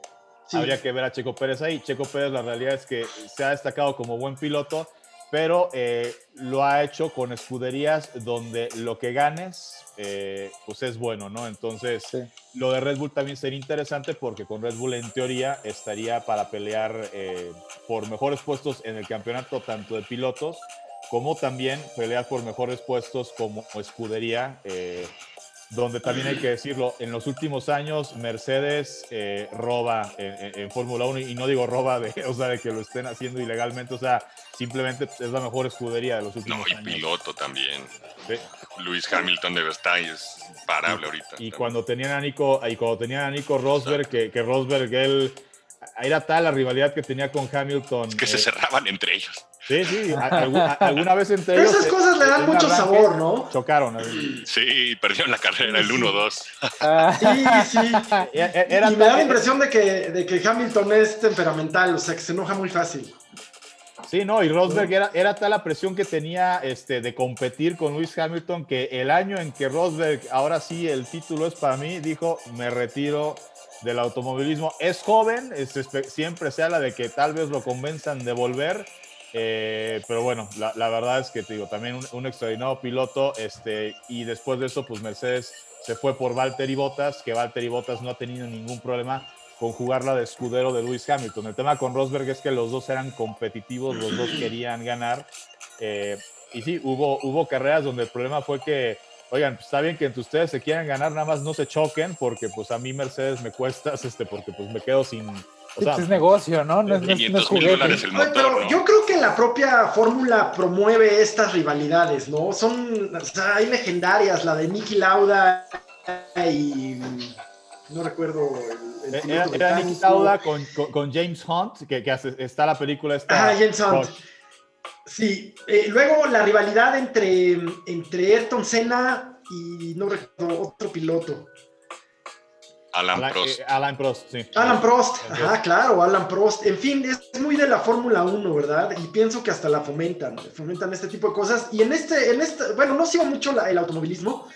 Habría que ver a Checo Pérez ahí. Checo Pérez, la realidad es que se ha destacado como buen piloto, pero eh, lo ha hecho con escuderías donde lo que ganes, eh, pues es bueno, ¿no? Entonces, lo de Red Bull también sería interesante porque con Red Bull en teoría estaría para pelear eh, por mejores puestos en el campeonato, tanto de pilotos como también pelear por mejores puestos como escudería donde también hay que decirlo, en los últimos años Mercedes eh, roba en, Fórmula 1 y no digo roba de, [LAUGHS] o sea, de que lo estén haciendo ilegalmente, o sea, simplemente es la mejor escudería de los últimos años. No, y piloto también. Luis Hamilton de Verstappen es parable ahorita. Y cuando tenían a Nico, y cuando tenían a Nico Rosberg, que, Rosberg, él, era tal la rivalidad que tenía con Hamilton. que se eh, cerraban entre ellos. Sí, sí, alguna, vez entre ellos. Esas cosas le dan mucho sabor, ¿no? Chocaron. Sí, perdieron la carrera, el 1-2. Sí, sí. [LAUGHS] Era y me da la impresión de que, de que Hamilton es temperamental, o sea, que se enoja muy fácil. Sí, no, y Rosberg era, era tal la presión que tenía este, de competir con Lewis Hamilton que el año en que Rosberg, ahora sí el título es para mí, dijo, me retiro del automovilismo. Es joven, siempre se habla de que tal vez lo convenzan de volver, eh, pero bueno, la, verdad es que te digo, también un, extraordinario piloto, este, y después de eso, pues Mercedes se fue por Valtteri Bottas, que Valtteri Bottas no ha tenido ningún problema con jugarla de escudero de Lewis Hamilton. El tema con Rosberg es que los dos eran competitivos, los dos [CLEARS THROAT] querían ganar, eh, y sí, hubo, hubo carreras donde el problema fue que oigan, pues está bien que entre ustedes se quieran ganar, nada más no se choquen, porque pues a mí Mercedes me cuesta, [LAUGHS] este, porque pues me quedo sin, es negocio, ¿no? No es, pero yo creo que la propia fórmula promueve estas rivalidades, ¿no? Son, o sea, hay legendarias, la de Nicky Lauda y no recuerdo el, el era, era Nicky Lauda con, con, James Hunt, que, que hace, está la película esta. Ah, James Hunt. Sí, eh, luego la rivalidad entre, entre Ayrton Senna y no recuerdo otro piloto. Alan, Prost. Eh, Alan Prost, sí. Alan Prost, ajá, claro, Alan Prost. En fin, es muy de la Fórmula 1, ¿verdad? Y pienso que hasta la fomentan, fomentan este tipo de cosas. Y en este, en este bueno, no sigo mucho el automovilismo,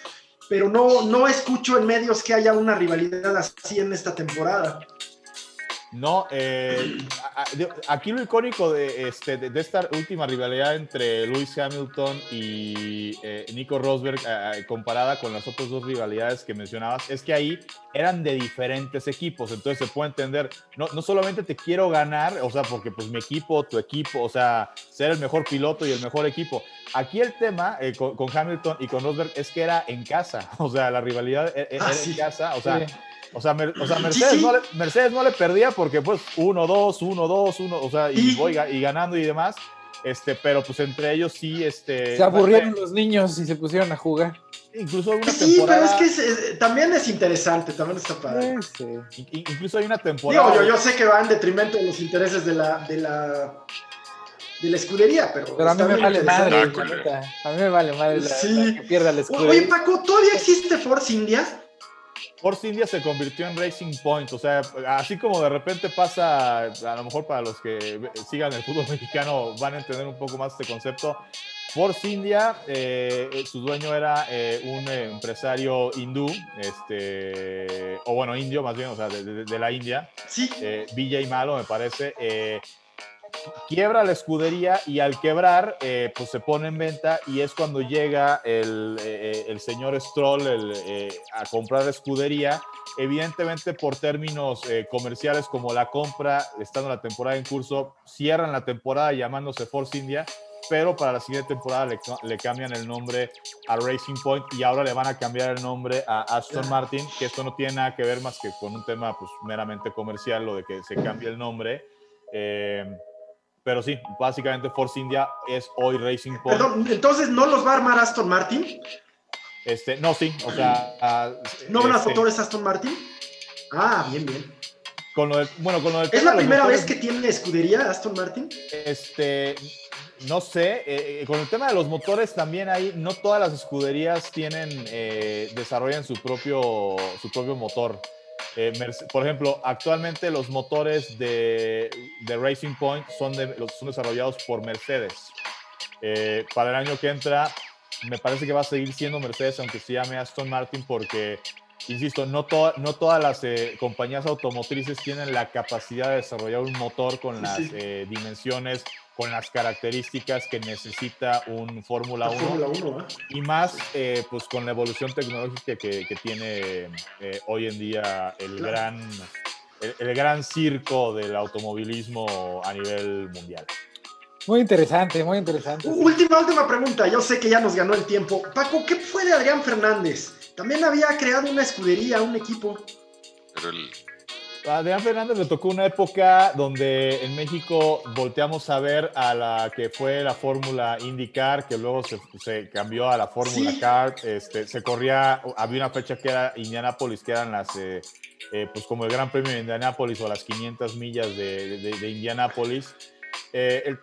pero no, no escucho en medios que haya una rivalidad así en esta temporada. No, eh, aquí lo icónico de, este, de, esta última rivalidad entre Lewis Hamilton y eh, Nico Rosberg, eh, comparada con las otras dos rivalidades que mencionabas, es que ahí eran de diferentes equipos. Entonces se puede entender, no, no solamente te quiero ganar, o sea, porque pues mi equipo, tu equipo, o sea, ser el mejor piloto y el mejor equipo. Aquí el tema con, Hamilton y con Rosberg es que era en casa, [LAUGHS] o sea, la rivalidad e, e, ah, era, en casa, o sea. O sea, Mercedes, No le, Mercedes, No le, perdía porque pues 1, 2, 1, 2, 1, o sea, y, voy, y ganando y demás. Este, pero pues entre ellos sí, este... Se aburrieron los niños y se pusieron a jugar. Incluso una sí, temporada... pero es que también es interesante, también está padre. Incluso hay una temporada... yo, yo sé que va en detrimento de los intereses de la, de la, de la escudería, pero... Pero a mí me vale madre, a mí me vale madre sí. que pierda la escudería. Oye, Paco, ¿todavía existe Force India? Force India se convirtió en Racing Point, o sea, así como de repente pasa, a lo mejor para los que sigan el fútbol [LAUGHS] mexicano van a entender un poco más este concepto. Force India, eh, su dueño era eh, un empresario hindú, este, o bueno, indio más bien, o sea, de, la India. Sí. Eh, Vijay Malo, me parece quiebra la escudería y al quebrar, eh, pues se pone en venta y es cuando llega el, eh, el señor Stroll eh, a comprar la escudería. Evidentemente por términos comerciales como la compra, estando la temporada en curso, cierran la temporada llamándose Force India, pero para la siguiente temporada le, le, cambian el nombre a Racing Point y ahora le van a cambiar el nombre a Aston Martin, que esto no tiene nada que ver más que con un tema pues meramente comercial, lo de que se cambie el nombre. Pero sí, básicamente Force India es hoy Racing Point. Perdón, entonces no los va a armar Aston Martin. Este, no, sí, o sea. Ah, ¿No van a este, motores Aston Martin? Ah, bien, bien. Con lo bueno, con lo ¿Es la primera vez que tiene escudería Aston Martin? Este, no sé, eh, eh, con el tema de los motores también hay, no todas las escuderías tienen, eh, desarrollan su propio, su propio motor. Eh, por ejemplo, actualmente los motores de, Racing Point son, son desarrollados por Mercedes. Eh, para el año que entra, me parece que va a seguir siendo Mercedes, aunque se llame Aston Martin, porque, insisto, no, no todas las eh, compañías automotrices tienen la capacidad de desarrollar un motor con las dimensiones con las características que necesita un Fórmula 1, ¿eh? y más eh, pues con la evolución tecnológica que, tiene eh, hoy en día el gran el, gran circo del automovilismo a nivel mundial. Muy interesante, muy interesante. Última, última pregunta. Yo sé que ya nos ganó el tiempo. Paco, ¿qué fue de Adrián Fernández? También había creado una escudería, un equipo. Pero el, a Adrián Fernández le tocó una época donde en México volteamos a ver a la que fue la Fórmula IndyCar, que luego se, cambió a la Fórmula Car. Este, se corría, había una fecha que era Indianápolis, que eran las, eh, eh, pues como el Gran Premio de Indianápolis o las 500 millas de, de, Indianápolis. Eh,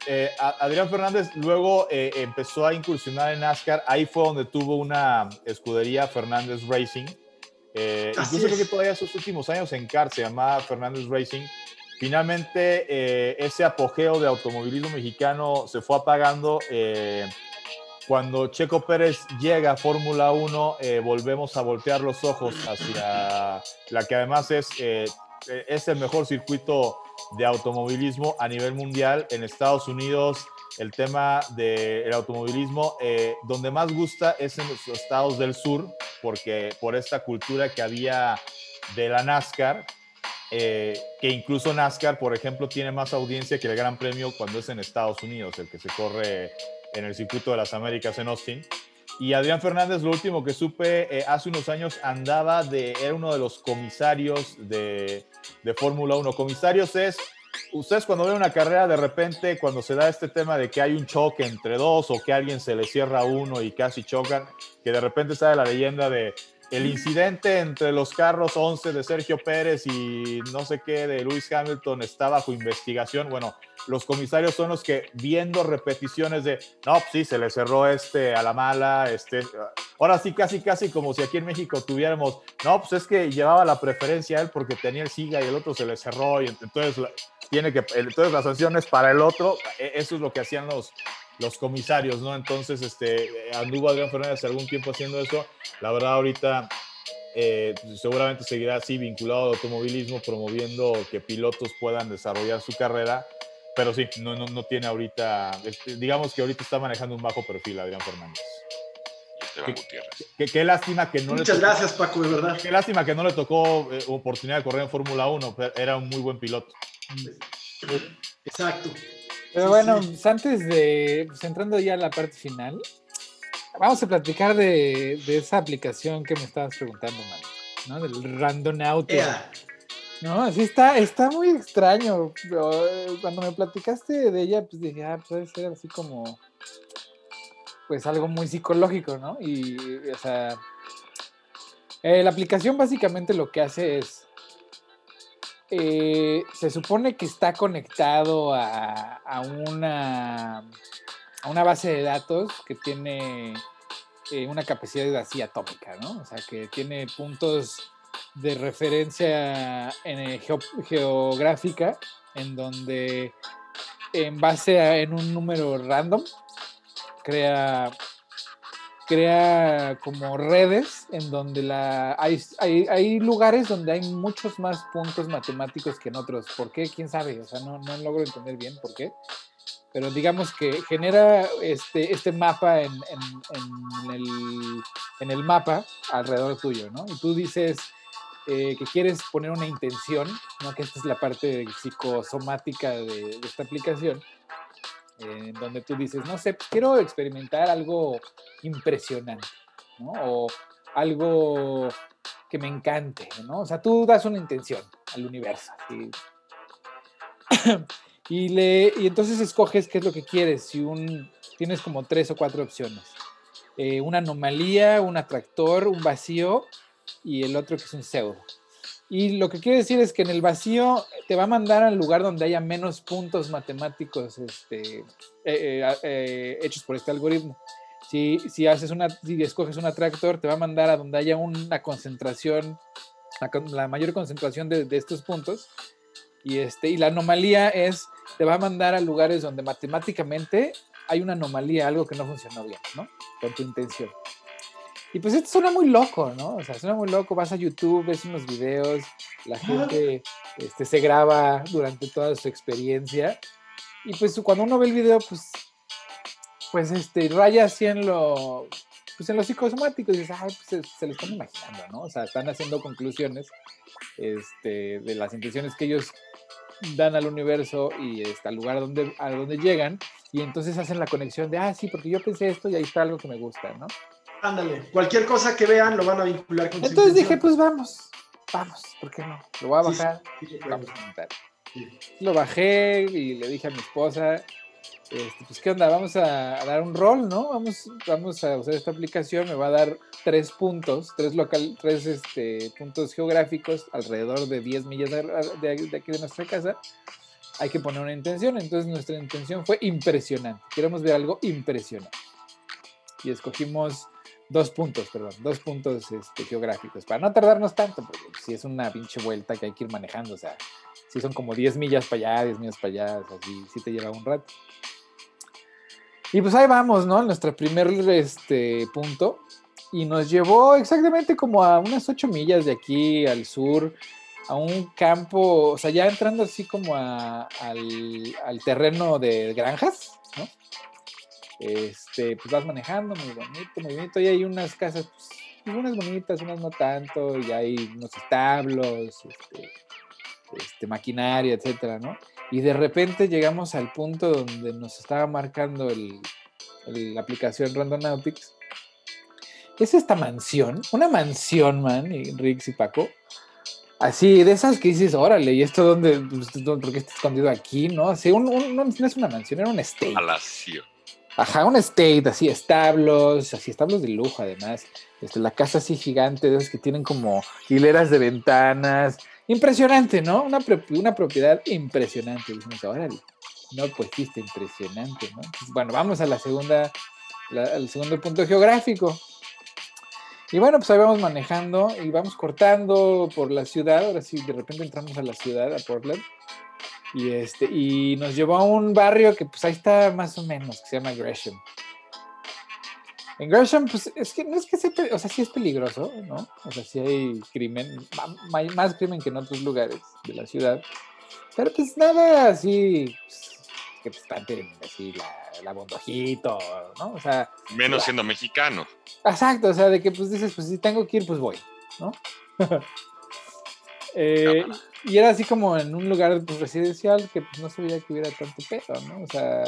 Adrián Fernández luego empezó a incursionar en NASCAR. Ahí fue donde tuvo una escudería, Fernández Racing. Incluso creo que todavía sus últimos años en CAR se llamaba Fernández Racing. Finalmente, ese apogeo de automovilismo mexicano se fue apagando. cuando Checo Pérez llega a Fórmula 1, volvemos a voltear los ojos hacia la que además es, es el mejor circuito de automovilismo a nivel mundial. En Estados Unidos, el tema del automovilismo, eh, donde más gusta es en los estados del sur, porque por esta cultura que había de la NASCAR, eh, que incluso NASCAR, por ejemplo, tiene más audiencia que el Gran Premio cuando es en Estados Unidos, el que se corre en el circuito de las Américas en Austin. Y Adrián Fernández, lo último que supe, eh, hace unos años andaba de, era uno de los comisarios de, de Fórmula 1. Comisarios es, ustedes cuando ven una carrera, de repente, cuando se da este tema de que hay un choque entre dos o que alguien se le cierra uno y casi chocan, que de repente sale la leyenda de el incidente entre los carros 11 de Sergio Pérez y no sé qué de Lewis Hamilton está bajo investigación. Bueno, los comisarios son los que viendo repeticiones de, no, pues sí, se le cerró este a la mala, este, ahora sí, casi, casi como si aquí en México tuviéramos, no, pues es que llevaba la preferencia él porque tenía el SIGA y el otro se le cerró y entonces tiene que, entonces la sanción es para el otro, e, eso es lo que hacían los, los comisarios, ¿no? Entonces, este, anduvo Adrián Fernández algún tiempo haciendo eso. La verdad, ahorita eh, seguramente seguirá así vinculado al automovilismo, promoviendo que pilotos puedan desarrollar su carrera. Pero sí, no, no, no tiene ahorita, este, digamos que ahorita está manejando un bajo perfil Adrián Fernández. Qué, qué, lástima que no Muchas gracias, Paco, de verdad. Qué lástima que no le tocó eh, oportunidad de correr en Fórmula 1, pero era un muy buen piloto. Exacto. Pero bueno, pues, antes de, pues, entrando ya a la parte final, vamos a platicar de, esa aplicación que me estabas preguntando, man, ¿no? Del Random Auto. No, así está, está muy extraño. Eh, cuando me platicaste de ella, pues dije, ah, puede ser así como, pues algo muy psicológico, ¿no? Y, o sea, eh, la aplicación básicamente lo que hace es eh, se supone que está conectado a, una, a una base de datos que tiene eh, una capacidad así atómica, ¿no? O sea, que tiene puntos de referencia en, geográfica en donde en base a en un número random crea crea como redes en donde la, hay, hay, lugares donde hay muchos más puntos matemáticos que en otros. ¿Por qué? ¿Quién sabe? O sea, no, no logro entender bien por qué. Pero digamos que genera este, este mapa en, en, el, en el mapa alrededor tuyo, ¿no? Y tú dices eh, que quieres poner una intención, ¿no? Que esta es la parte psicosomática de esta aplicación en donde tú dices, no sé, quiero experimentar algo impresionante, ¿no? O algo que me encante, ¿no? O sea, tú das una intención al universo. [COUGHS] Y, le, y entonces escoges qué es lo que quieres. Si un, tienes como tres o cuatro opciones. Eh, una anomalía, un atractor, un vacío y el otro que es un pseudo. Y lo que quiere decir es que en el vacío te va a mandar al lugar donde haya menos puntos matemáticos este, eh, eh, eh, hechos por este algoritmo. Si, si, haces una, si escoges un atractor, te va a mandar a donde haya una concentración, la, mayor concentración de, de, estos puntos. Y, este, y la anomalía es, te va a mandar a lugares donde matemáticamente hay una anomalía, algo que no funcionó bien, ¿no? Con tu intención. Y pues esto suena muy loco, ¿no? O sea, suena muy loco. Vas a YouTube, ves unos videos, la gente este, se graba durante toda su experiencia. Y pues cuando uno ve el video, pues, pues este, raya así en lo, pues en lo psicosomático y dices, ay, pues se, lo están imaginando, ¿no? O sea, están haciendo conclusiones este, de las intenciones que ellos dan al universo y este, al lugar donde, a donde llegan. Y entonces hacen la conexión de, ah, sí, porque yo pensé esto y ahí está algo que me gusta, ¿no? Ándale, cualquier cosa que vean lo van a vincular con Entonces dije, pues vamos, vamos, ¿por qué no? Lo voy a bajar, vamos a comentar. Lo bajé y le dije a mi esposa, este, pues qué onda, vamos a, dar un rol, ¿no? Vamos, vamos a usar esta aplicación, me va a dar tres puntos, tres, local, tres este, puntos geográficos alrededor de 10 millas de, de, aquí de nuestra casa. hay que poner una intención. Entonces nuestra intención fue impresionante. Queremos ver algo impresionante. Y escogimos dos puntos, perdón, dos puntos este, geográficos, para no tardarnos tanto, porque si es una pinche vuelta que hay que ir manejando, o sea, si son como 10 millas para allá, 10 millas para allá, así, sí te lleva un rato. Y pues ahí vamos, ¿no? Nuestro primer este, punto. Y nos llevó exactamente como a unas 8 millas de aquí al sur, a un campo, o sea, ya entrando así como al, al terreno de granjas. Este, pues vas manejando, muy bonito, muy bonito, y hay unas casas, pues, unas bonitas, unas no tanto, y hay unos establos, este, este, maquinaria, etcétera, ¿no? Y de repente llegamos al punto donde nos estaba marcando el, la aplicación Randonautics. Es esta mansión, una mansión, man, y Rix y Paco. Así, de esas que dices, órale, ¿y esto dónde? Pues, ¿Por está escondido aquí, no? Así, un, no es una mansión, era un estate. Palacio. Ajá, un estate, así, establos, así, establos de lujo, además. Este, la casa así gigante, de esas que tienen como hileras de ventanas, Impresionante, ¿no? Una, una propiedad impresionante. Dijimos, órale, no, pues sí, está impresionante, ¿no? bueno, vamos a la segunda, al segundo punto geográfico. Y bueno, pues ahí vamos manejando y vamos cortando por la ciudad. Ahora sí, de repente entramos a la ciudad, a Portland. Y, este, y nos llevó a un barrio que pues ahí está más o menos, que se llama Gresham. En Gresham, pues es que no es que sea, o sea, sí es peligroso, ¿no? O sea, sí hay crimen, hay más crimen que en otros lugares de la ciudad. Pero pues nada así, pues, que pues tanto así la, la bondojito, ¿no? O sea. Menos siendo mexicano. Exacto, o sea, de que pues dices, pues si tengo que ir, pues voy, ¿no? [LAUGHS] eh, y era así como en un lugar pues, residencial que pues no se veía que hubiera tanto peso, ¿no? O sea,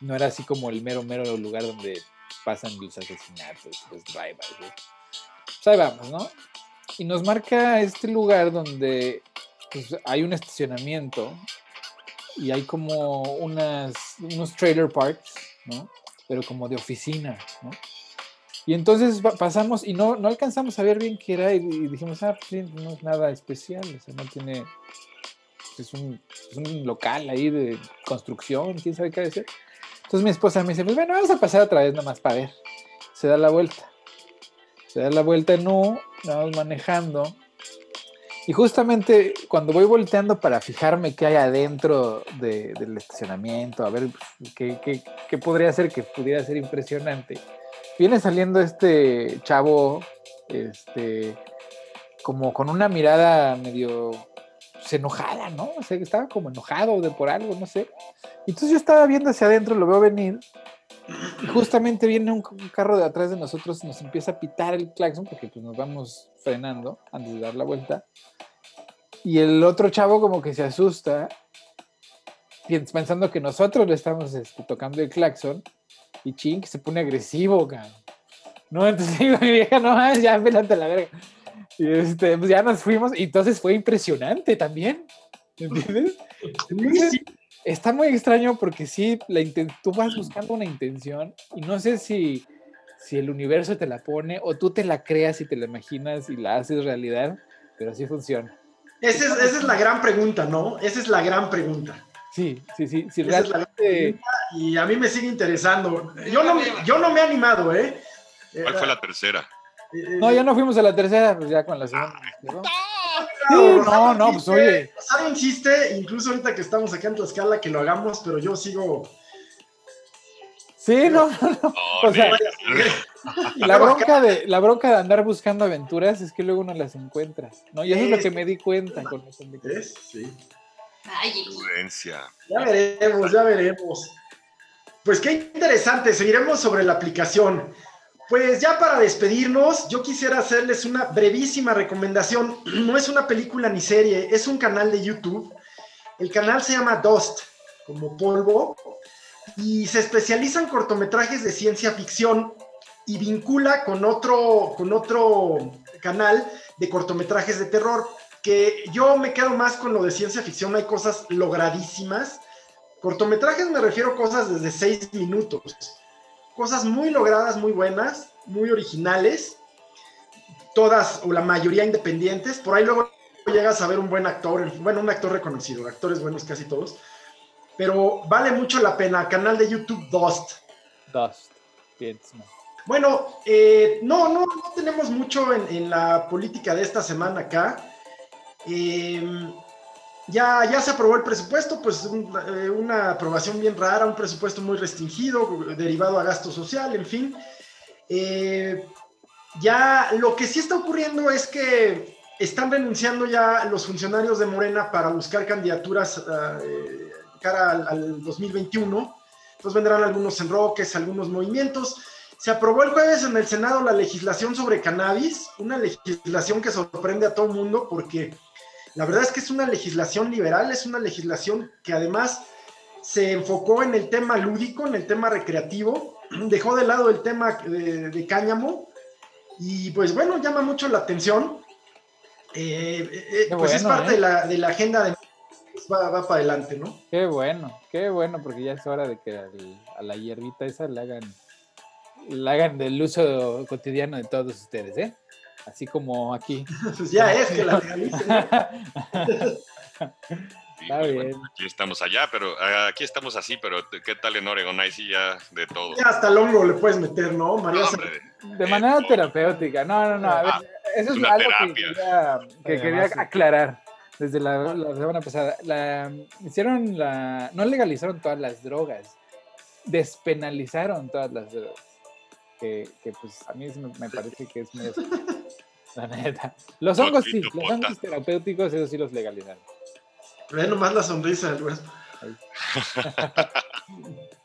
no era así como el mero, mero lugar donde pasan los asesinatos, los drive-bys. Pues ahí vamos, ¿no? Y nos marca este lugar donde pues, hay un estacionamiento y hay como unas, unos trailer parks, ¿no? Pero como de oficina, ¿no? Y entonces pasamos y no, no alcanzamos a ver bien qué era y, dijimos, ah, pues no es nada especial, o sea, no tiene, es un, es un local ahí de construcción, quién sabe qué decir. Entonces mi esposa me dice, pues bueno, vamos a pasar otra vez nomás para ver. Se da la vuelta. Se da la vuelta en U, vamos manejando. Y justamente cuando voy volteando para fijarme qué hay adentro del estacionamiento, a ver qué, qué, qué, podría ser que pudiera ser impresionante, viene saliendo este chavo, este, como con una mirada medio se enojada, ¿no? O sea, que estaba como enojado de por algo, no sé. Entonces yo estaba viendo hacia adentro, lo veo venir, y justamente viene un, carro de atrás de nosotros, nos empieza a pitar el claxon, porque pues nos vamos frenando antes de dar la vuelta. Y el otro chavo como que se asusta, pensando que nosotros le estamos este, tocando el claxon, y ching, que se pone agresivo, cabrón. No, entonces [LAUGHS] digo, mi vieja, no, ya, pelante la verga. Y este, pues ya nos fuimos y entonces fue impresionante también. ¿Entiendes? [LAUGHS] está muy extraño porque sí, la tú vas buscando una intención y no sé si, si el universo te la pone o tú te la creas y te la imaginas y la haces realidad, pero así funciona. Esa es, esa es la gran pregunta, ¿no? Esa es la gran pregunta. Sí, sí, sí. sí realmente... y a mí me sigue interesando. Yo no, yo no me he animado, ¿eh? ¿Cuál fue la tercera? No, ya no fuimos a la tercera, pues ya con la segunda. no, no, pues oye. Sara insiste, incluso ahorita que estamos acá en Tlaxcala, que lo hagamos, pero yo sigo. Sí, no, no, O sea, la bronca, de, la bronca de andar buscando aventuras es que luego no las encuentras, ¿no? Y eso es lo que me di cuenta con eso. Sí. Ay, Ya veremos, ya veremos. Pues qué interesante, seguiremos sobre la aplicación. Pues ya para despedirnos, yo quisiera hacerles una brevísima recomendación. [CLEARS THROAT] No es una película ni serie, es un canal de YouTube. El canal se llama Dust, como polvo, y se especializa en cortometrajes de ciencia ficción y vincula con otro, con otro canal de cortometrajes de terror, que yo me quedo más con lo de ciencia ficción, hay cosas logradísimas. Cortometrajes me refiero a cosas desde seis minutos cosas muy logradas, muy buenas, muy originales, todas o la mayoría independientes. Por ahí luego llegas a ver un buen actor, bueno, un actor reconocido, actores buenos casi todos, pero vale mucho la pena. Canal de YouTube Dust. Dust. Bien, bueno, eh, no, no, no tenemos mucho en, la política de esta semana acá. Em, ya, ya se aprobó el presupuesto, pues eh, una aprobación bien rara, un presupuesto muy restringido, derivado a gasto social, en fin. Eh, ya lo que sí está ocurriendo es que están renunciando ya los funcionarios de Morena para buscar candidaturas cara al 2021. Entonces vendrán algunos enroques, algunos movimientos. Se aprobó el jueves en el Senado la legislación sobre cannabis, una legislación que sorprende a todo el mundo porque la verdad es que es una legislación liberal, es una legislación que además se enfocó en el tema lúdico, en el tema recreativo, [CLEARS THROAT] dejó de lado el tema de, cáñamo y pues bueno, llama mucho la atención. Eh, eh, eh, pues es parte de, la, de, la, agenda de... Va, va, para adelante, ¿no? Qué bueno, qué bueno, porque ya es hora de que a la hierbita esa le hagan la hagan del uso cotidiano de todos ustedes, ¿eh? Así como aquí. [LAUGHS] Pues ya es que la legalicen. Está bien. aquí estamos allá, pero ah, aquí estamos así, pero ¿qué tal en Oregon? Ahí sí ya de todo. Ya hasta el hongo le puedes meter, ¿no, María? de manera terapéutica. No, no, no. A ver, ah, eso es, algo que quería, aclarar desde la, la, semana pasada. La, hicieron la. No legalizaron todas las drogas, despenalizaron todas las drogas que, pues a mí me, parece que es muy... la neta. Los hongos sí, los hongos terapéuticos, esos sí los legalizaron. Ve nomás la sonrisa del [LAUGHS]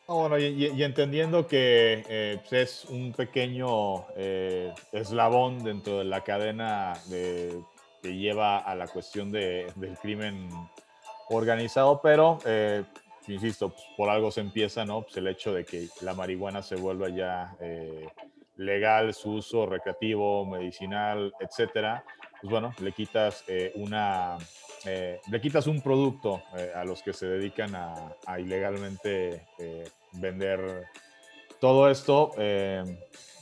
bueno, y, entendiendo que eh, pues, es un pequeño eh, eslabón dentro de la cadena de, que lleva a la cuestión de, del crimen organizado, pero eh, insisto, pues, por algo se empieza, ¿no? Pues el hecho de que la marihuana se vuelva ya eh, legal, su uso recreativo, medicinal, etcétera, pues bueno, le quitas eh, una, eh, le quitas un producto a los que se dedican a, ilegalmente vender todo esto.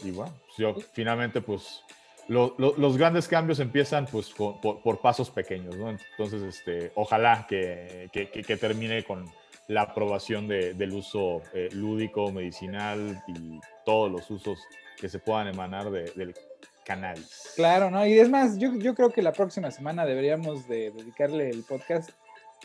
y bueno, pues, yo finalmente, pues los grandes cambios empiezan pues por, pasos pequeños, ¿no? Entonces, este, ojalá que, que termine con, la aprobación del uso eh, lúdico, medicinal y todos los usos que se puedan emanar del cannabis. Claro, ¿no? Y es más, yo, yo creo que la próxima semana deberíamos de dedicarle el podcast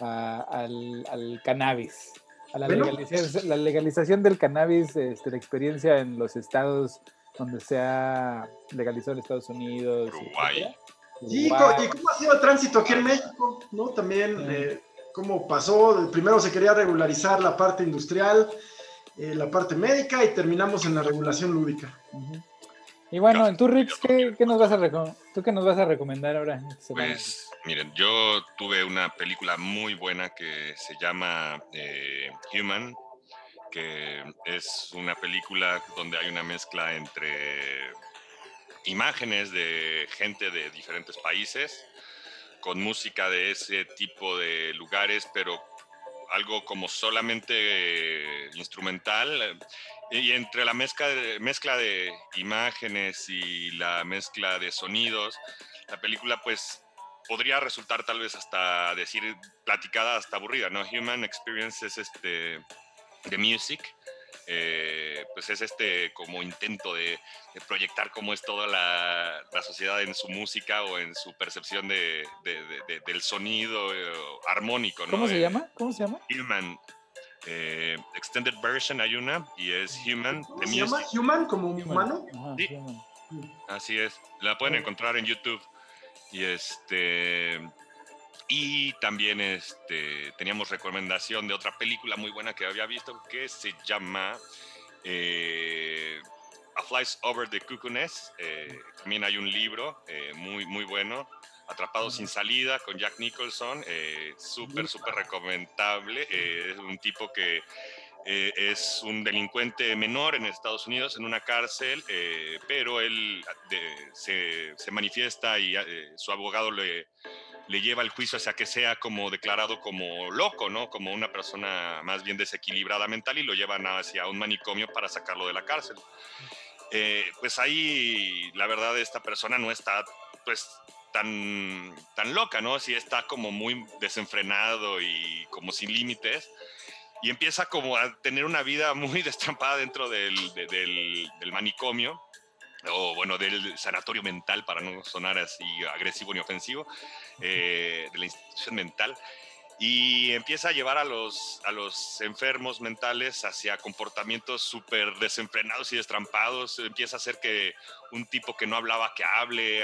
al, al, cannabis, a la, legalización, la legalización del cannabis, este, la experiencia en los estados donde se ha legalizado en Estados Unidos. Uruguay. ¿Y cómo ha sido el tránsito aquí en México? ¿No? También... Eh, cómo pasó. Primero se quería regularizar la parte industrial, eh, la parte médica y terminamos en la regulación lúdica. Y bueno, tú, Rix, ¿qué, nos vas a ¿tú qué nos vas a recomendar ahora? Pues, miren, yo tuve una película muy buena que se llama eh, Human, que es una película donde hay una mezcla entre imágenes de gente de diferentes países con música de ese tipo de lugares, pero algo como solamente instrumental. Y entre la mezcla de, mezcla de imágenes y la mezcla de sonidos, la película pues podría resultar tal vez hasta decir platicada, hasta aburrida, ¿no? Human Experience es este, de music, eh, pues es este como intento de, proyectar cómo es toda la, sociedad en su música o en su percepción de, del sonido eh, armónico. ¿Cómo se llama? ¿Cómo se llama? Human. Eh, extended version hay una y es Human. ¿Cómo se llama? ¿Human como humano? Sí. Así es. La pueden encontrar en YouTube. Y este y también este, teníamos recomendación de otra película muy buena que había visto que se llama eh, A Flies Over the Cuckoo eh, también hay un libro eh, muy, muy bueno, Atrapado sin salida con Jack Nicholson. súper, súper recomendable. es un tipo que es un delincuente menor en Estados Unidos, en una cárcel, pero él se, se, manifiesta y su abogado le le lleva el juicio hacia que sea como declarado como loco, ¿no? Como una persona más bien desequilibrada mental y lo llevan hacia un manicomio para sacarlo de la cárcel. Eh, pues ahí, la verdad, esta persona no está, pues, tan, tan loca, ¿no? Si está como muy desenfrenado y como sin límites. Y empieza como a tener una vida muy [LAUGHS] destrampada dentro del, del, del manicomio o bueno, del sanatorio mental, para no sonar así agresivo ni ofensivo, eh, de la institución mental, y empieza a llevar a los, a los enfermos mentales hacia comportamientos súper desenfrenados y destrampados, empieza a hacer que un tipo que no hablaba que hable,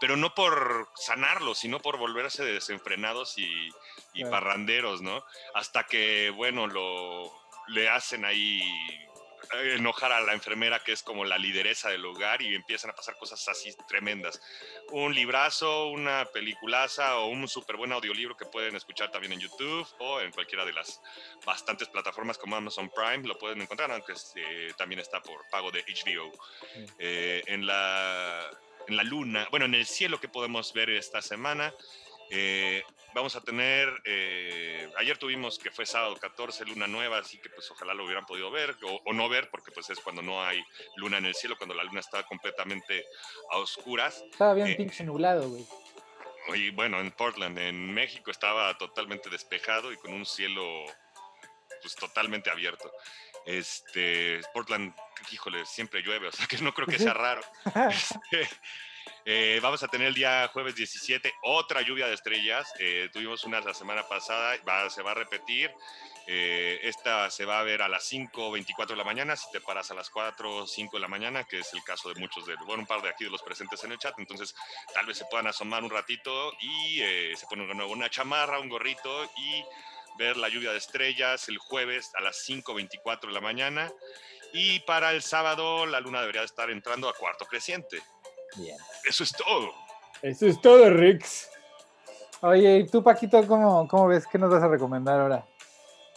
pero no por sanarlos, sino por volverse desenfrenados y, y parranderos, ¿no? Hasta que, bueno, lo, le hacen ahí enojar a la enfermera que es como la lideresa del hogar y empiezan a pasar cosas así tremendas. Un librazo, una peliculaza o un súper buen audiolibro que pueden escuchar también en YouTube o en cualquiera de las bastantes plataformas como Amazon Prime, lo pueden encontrar, aunque eh, también está por pago de HBO. Eh, en, la, en la luna, bueno, en el cielo que podemos ver esta semana. Eh, vamos a tener, eh, ayer tuvimos que fue sábado 14, luna nueva, así que pues ojalá lo hubieran podido ver o, no ver, porque pues es cuando no hay luna en el cielo, cuando la luna está completamente a oscuras. Estaba bien eh, pinche nublado, güey. Y bueno, en Portland, en México estaba totalmente despejado y con un cielo pues totalmente abierto. Este, Portland, híjole, siempre llueve, o sea que no creo que sea [LAUGHS] raro. [LAUGHS] Este, eh, vamos a tener el día jueves 17 otra lluvia de estrellas. Eh, tuvimos una la semana pasada, se va a repetir. Eh, esta se va a ver a las 5.24 de la mañana, si te paras a las 4 o 5 de la mañana, que es el caso de muchos de, bueno, un par de aquí de los presentes en el chat. Entonces, tal vez se puedan asomar un ratito y se pone de nuevo una chamarra, un gorrito y ver la lluvia de estrellas el jueves a las 5.24 de la mañana. Y para el sábado, la luna debería estar entrando a cuarto creciente. Bien. Eso es todo. Eso es todo, Rix. Oye, ¿y tú, Paquito, cómo, cómo ves? ¿Qué nos vas a recomendar ahora?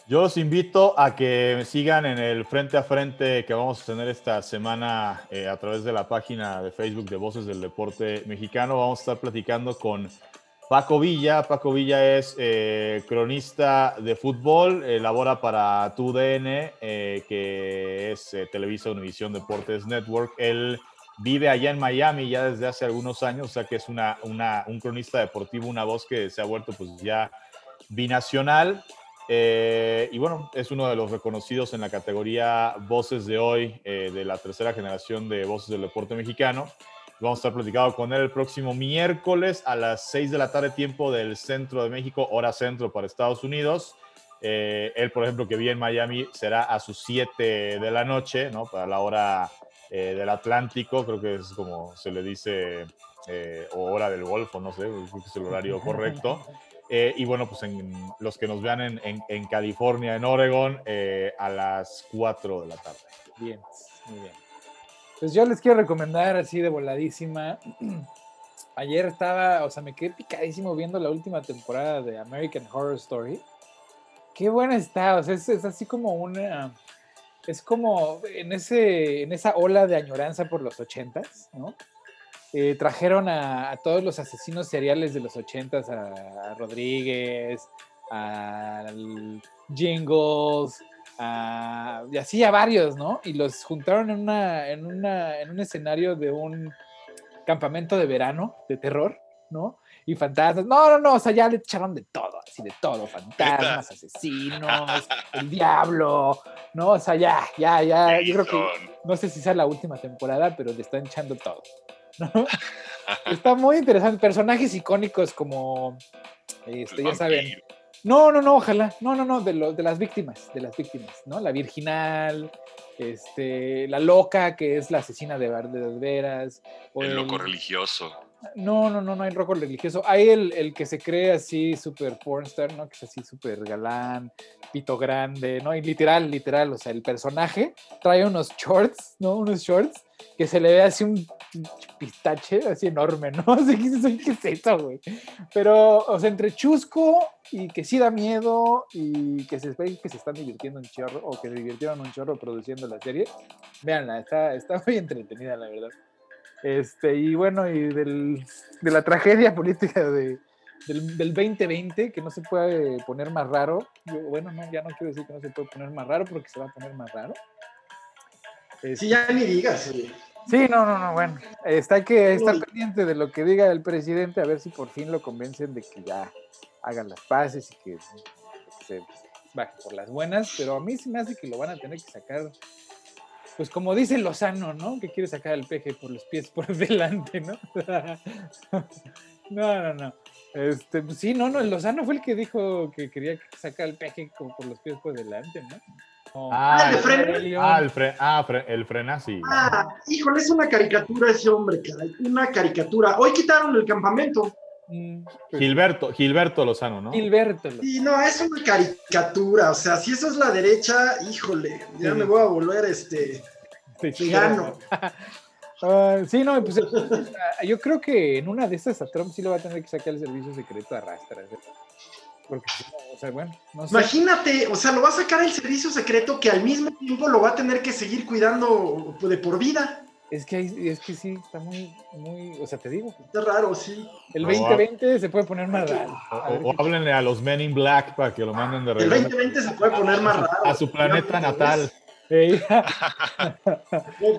Yo los invito a que me sigan en el frente a frente que vamos a tener esta semana eh, a través de la página de Facebook de Voces del Deporte Mexicano. Vamos a estar platicando con Paco Villa. Paco Villa es eh, cronista de fútbol, labora para TUDN, eh, que es Televisa Univisión Deportes Network. Él vive allá en Miami ya desde hace algunos años, o sea que es una, un cronista deportivo, una voz que se ha vuelto pues ya binacional. Eh, y bueno, es uno de los reconocidos en la categoría Voces de hoy, eh, de la tercera generación de Voces del Deporte Mexicano. Vamos a estar platicando con él el próximo miércoles a las 6 de la tarde, tiempo del centro de México, hora centro para Estados Unidos. Eh, él, por ejemplo, que vive en Miami, será a sus 7 de la noche, ¿no? Para la hora eh, del Atlántico, creo que es como se le dice, eh, o hora del Golfo, no sé, creo que es el horario [LAUGHS] correcto. Eh, y bueno, pues en, los que nos vean en, en, California, en Oregon, a las 4 de la tarde. Bien, muy bien. Pues yo les quiero recomendar así de voladísima. [CLEARS THROAT] Ayer estaba, o sea, me quedé picadísimo viendo la última temporada de American Horror Story. Qué buena está, o sea, es así como una es como en, ese, en esa ola de añoranza por los ochentas, ¿no? Eh, trajeron a, todos los asesinos seriales de los ochentas, a, Rodríguez, a Jingles, y así a varios, ¿no? Y los juntaron en, una, en, una, en un escenario de un campamento de verano de terror, ¿no? y fantasmas. No, no, no, o sea, ya le echaron de todo, así de todo, fantasmas, asesinos, [LAUGHS] el diablo, ¿no? O sea, ya, ya, ya, yo creo que, no sé si sea la última temporada, pero le están echando todo, ¿no? [LAUGHS] Está muy interesante, personajes icónicos como, este, ya saben. No, no, no, ojalá, no, no, no, de, lo, de las víctimas, de las víctimas, ¿no? La virginal, este, la loca, que es la asesina de, de veras. el loco religioso. No, no, no, no hay rojo religioso. Hay el, el que se cree así súper pornstar, ¿no? Que es así súper galán, pito grande, ¿no? Y literal, literal, o sea, el personaje trae unos shorts, ¿no? Unos shorts que se le ve así un pistache así enorme, ¿no? [LAUGHS] Así que ¿qué es eso, güey? Pero, o sea, entre chusco y que sí da miedo y que se ve que se están divirtiendo un chorro o que se divirtieron un chorro produciendo la serie, véanla, está, está muy entretenida, la verdad. Este, y bueno, y del, de la tragedia [LAUGHS] política de, del, del, 2020, que no se puede poner más raro. bueno, no, ya no quiero decir que no se puede poner más raro porque se va a poner más raro. sí, ya ni digas. Sí, no, no, no, bueno. Está que estar pendiente de lo que diga el presidente, a ver si por fin lo convencen de que ya hagan las paces y que se baje por las buenas, pero a mí sí me hace que lo van a tener que sacar, pues como dice Lozano, ¿no? Que quiere sacar el peje por los pies por [LAUGHS] delante, ¿no? [LAUGHS] no, no, no. Este, pues sí, no, no, el Lozano fue el que dijo que quería sacar el peje como por los pies por delante, ¿no? ah, el, frena. Ah, el, fre ah, el frena, sí. Ah, híjole, es una caricatura ese hombre, caray. Una caricatura. Hoy quitaron el campamento. Mm, Gilberto, Gilberto Lozano, ¿no? Gilberto. Y no, es una caricatura, o sea, si eso es la derecha, híjole, ya me voy a volver este vegano. [LAUGHS] sí, no, pues yo creo que en una de estas a Trump sí lo va a tener que sacar el servicio secreto a rastras. ¿eh? Porque, o sea, bueno, no sé. Imagínate, o sea, lo va a sacar el servicio secreto que al mismo tiempo lo va a tener que seguir cuidando de por vida. Es que, es que sí, está muy, muy, o sea, te digo. Está raro, sí. El 2020 se puede poner más raro. O, háblenle a los Men in Black para que lo manden de regreso. El 2020 se puede poner más raro. A su planeta natal. [LAUGHS]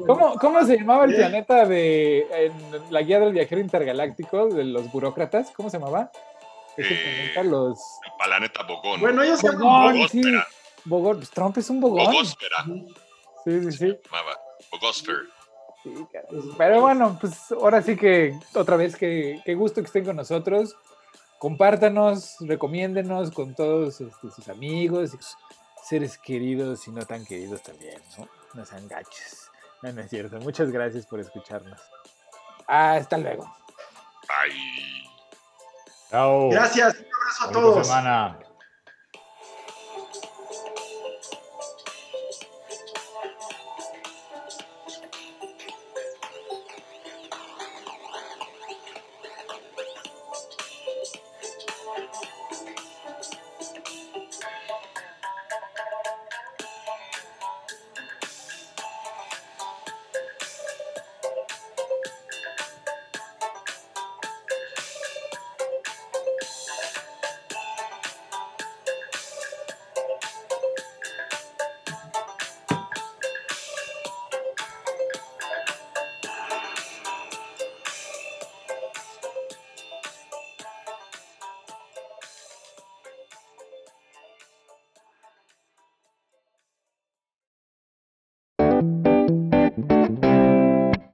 ¿Cómo, ¿Cómo, se llamaba el planeta de en la guía del viajero intergaláctico de los burócratas? ¿Cómo se llamaba? Ese eh, planeta, los... El planeta Bogón. Bueno, ellos se Bogón, sí. Bogón, pues Trump es un Bogón. Bogósfera. Sí, sí, sí. Bogósfera. Pero bueno, pues ahora sí que otra vez que, gusto que estén con nosotros. Compártanos, recomiéndenos con todos este, sus amigos, seres queridos y no tan queridos también, ¿no? No sean gachos. No, no es cierto. Muchas gracias por escucharnos. Hasta luego. Bye. Chao. Gracias. Un abrazo a todos. Semana.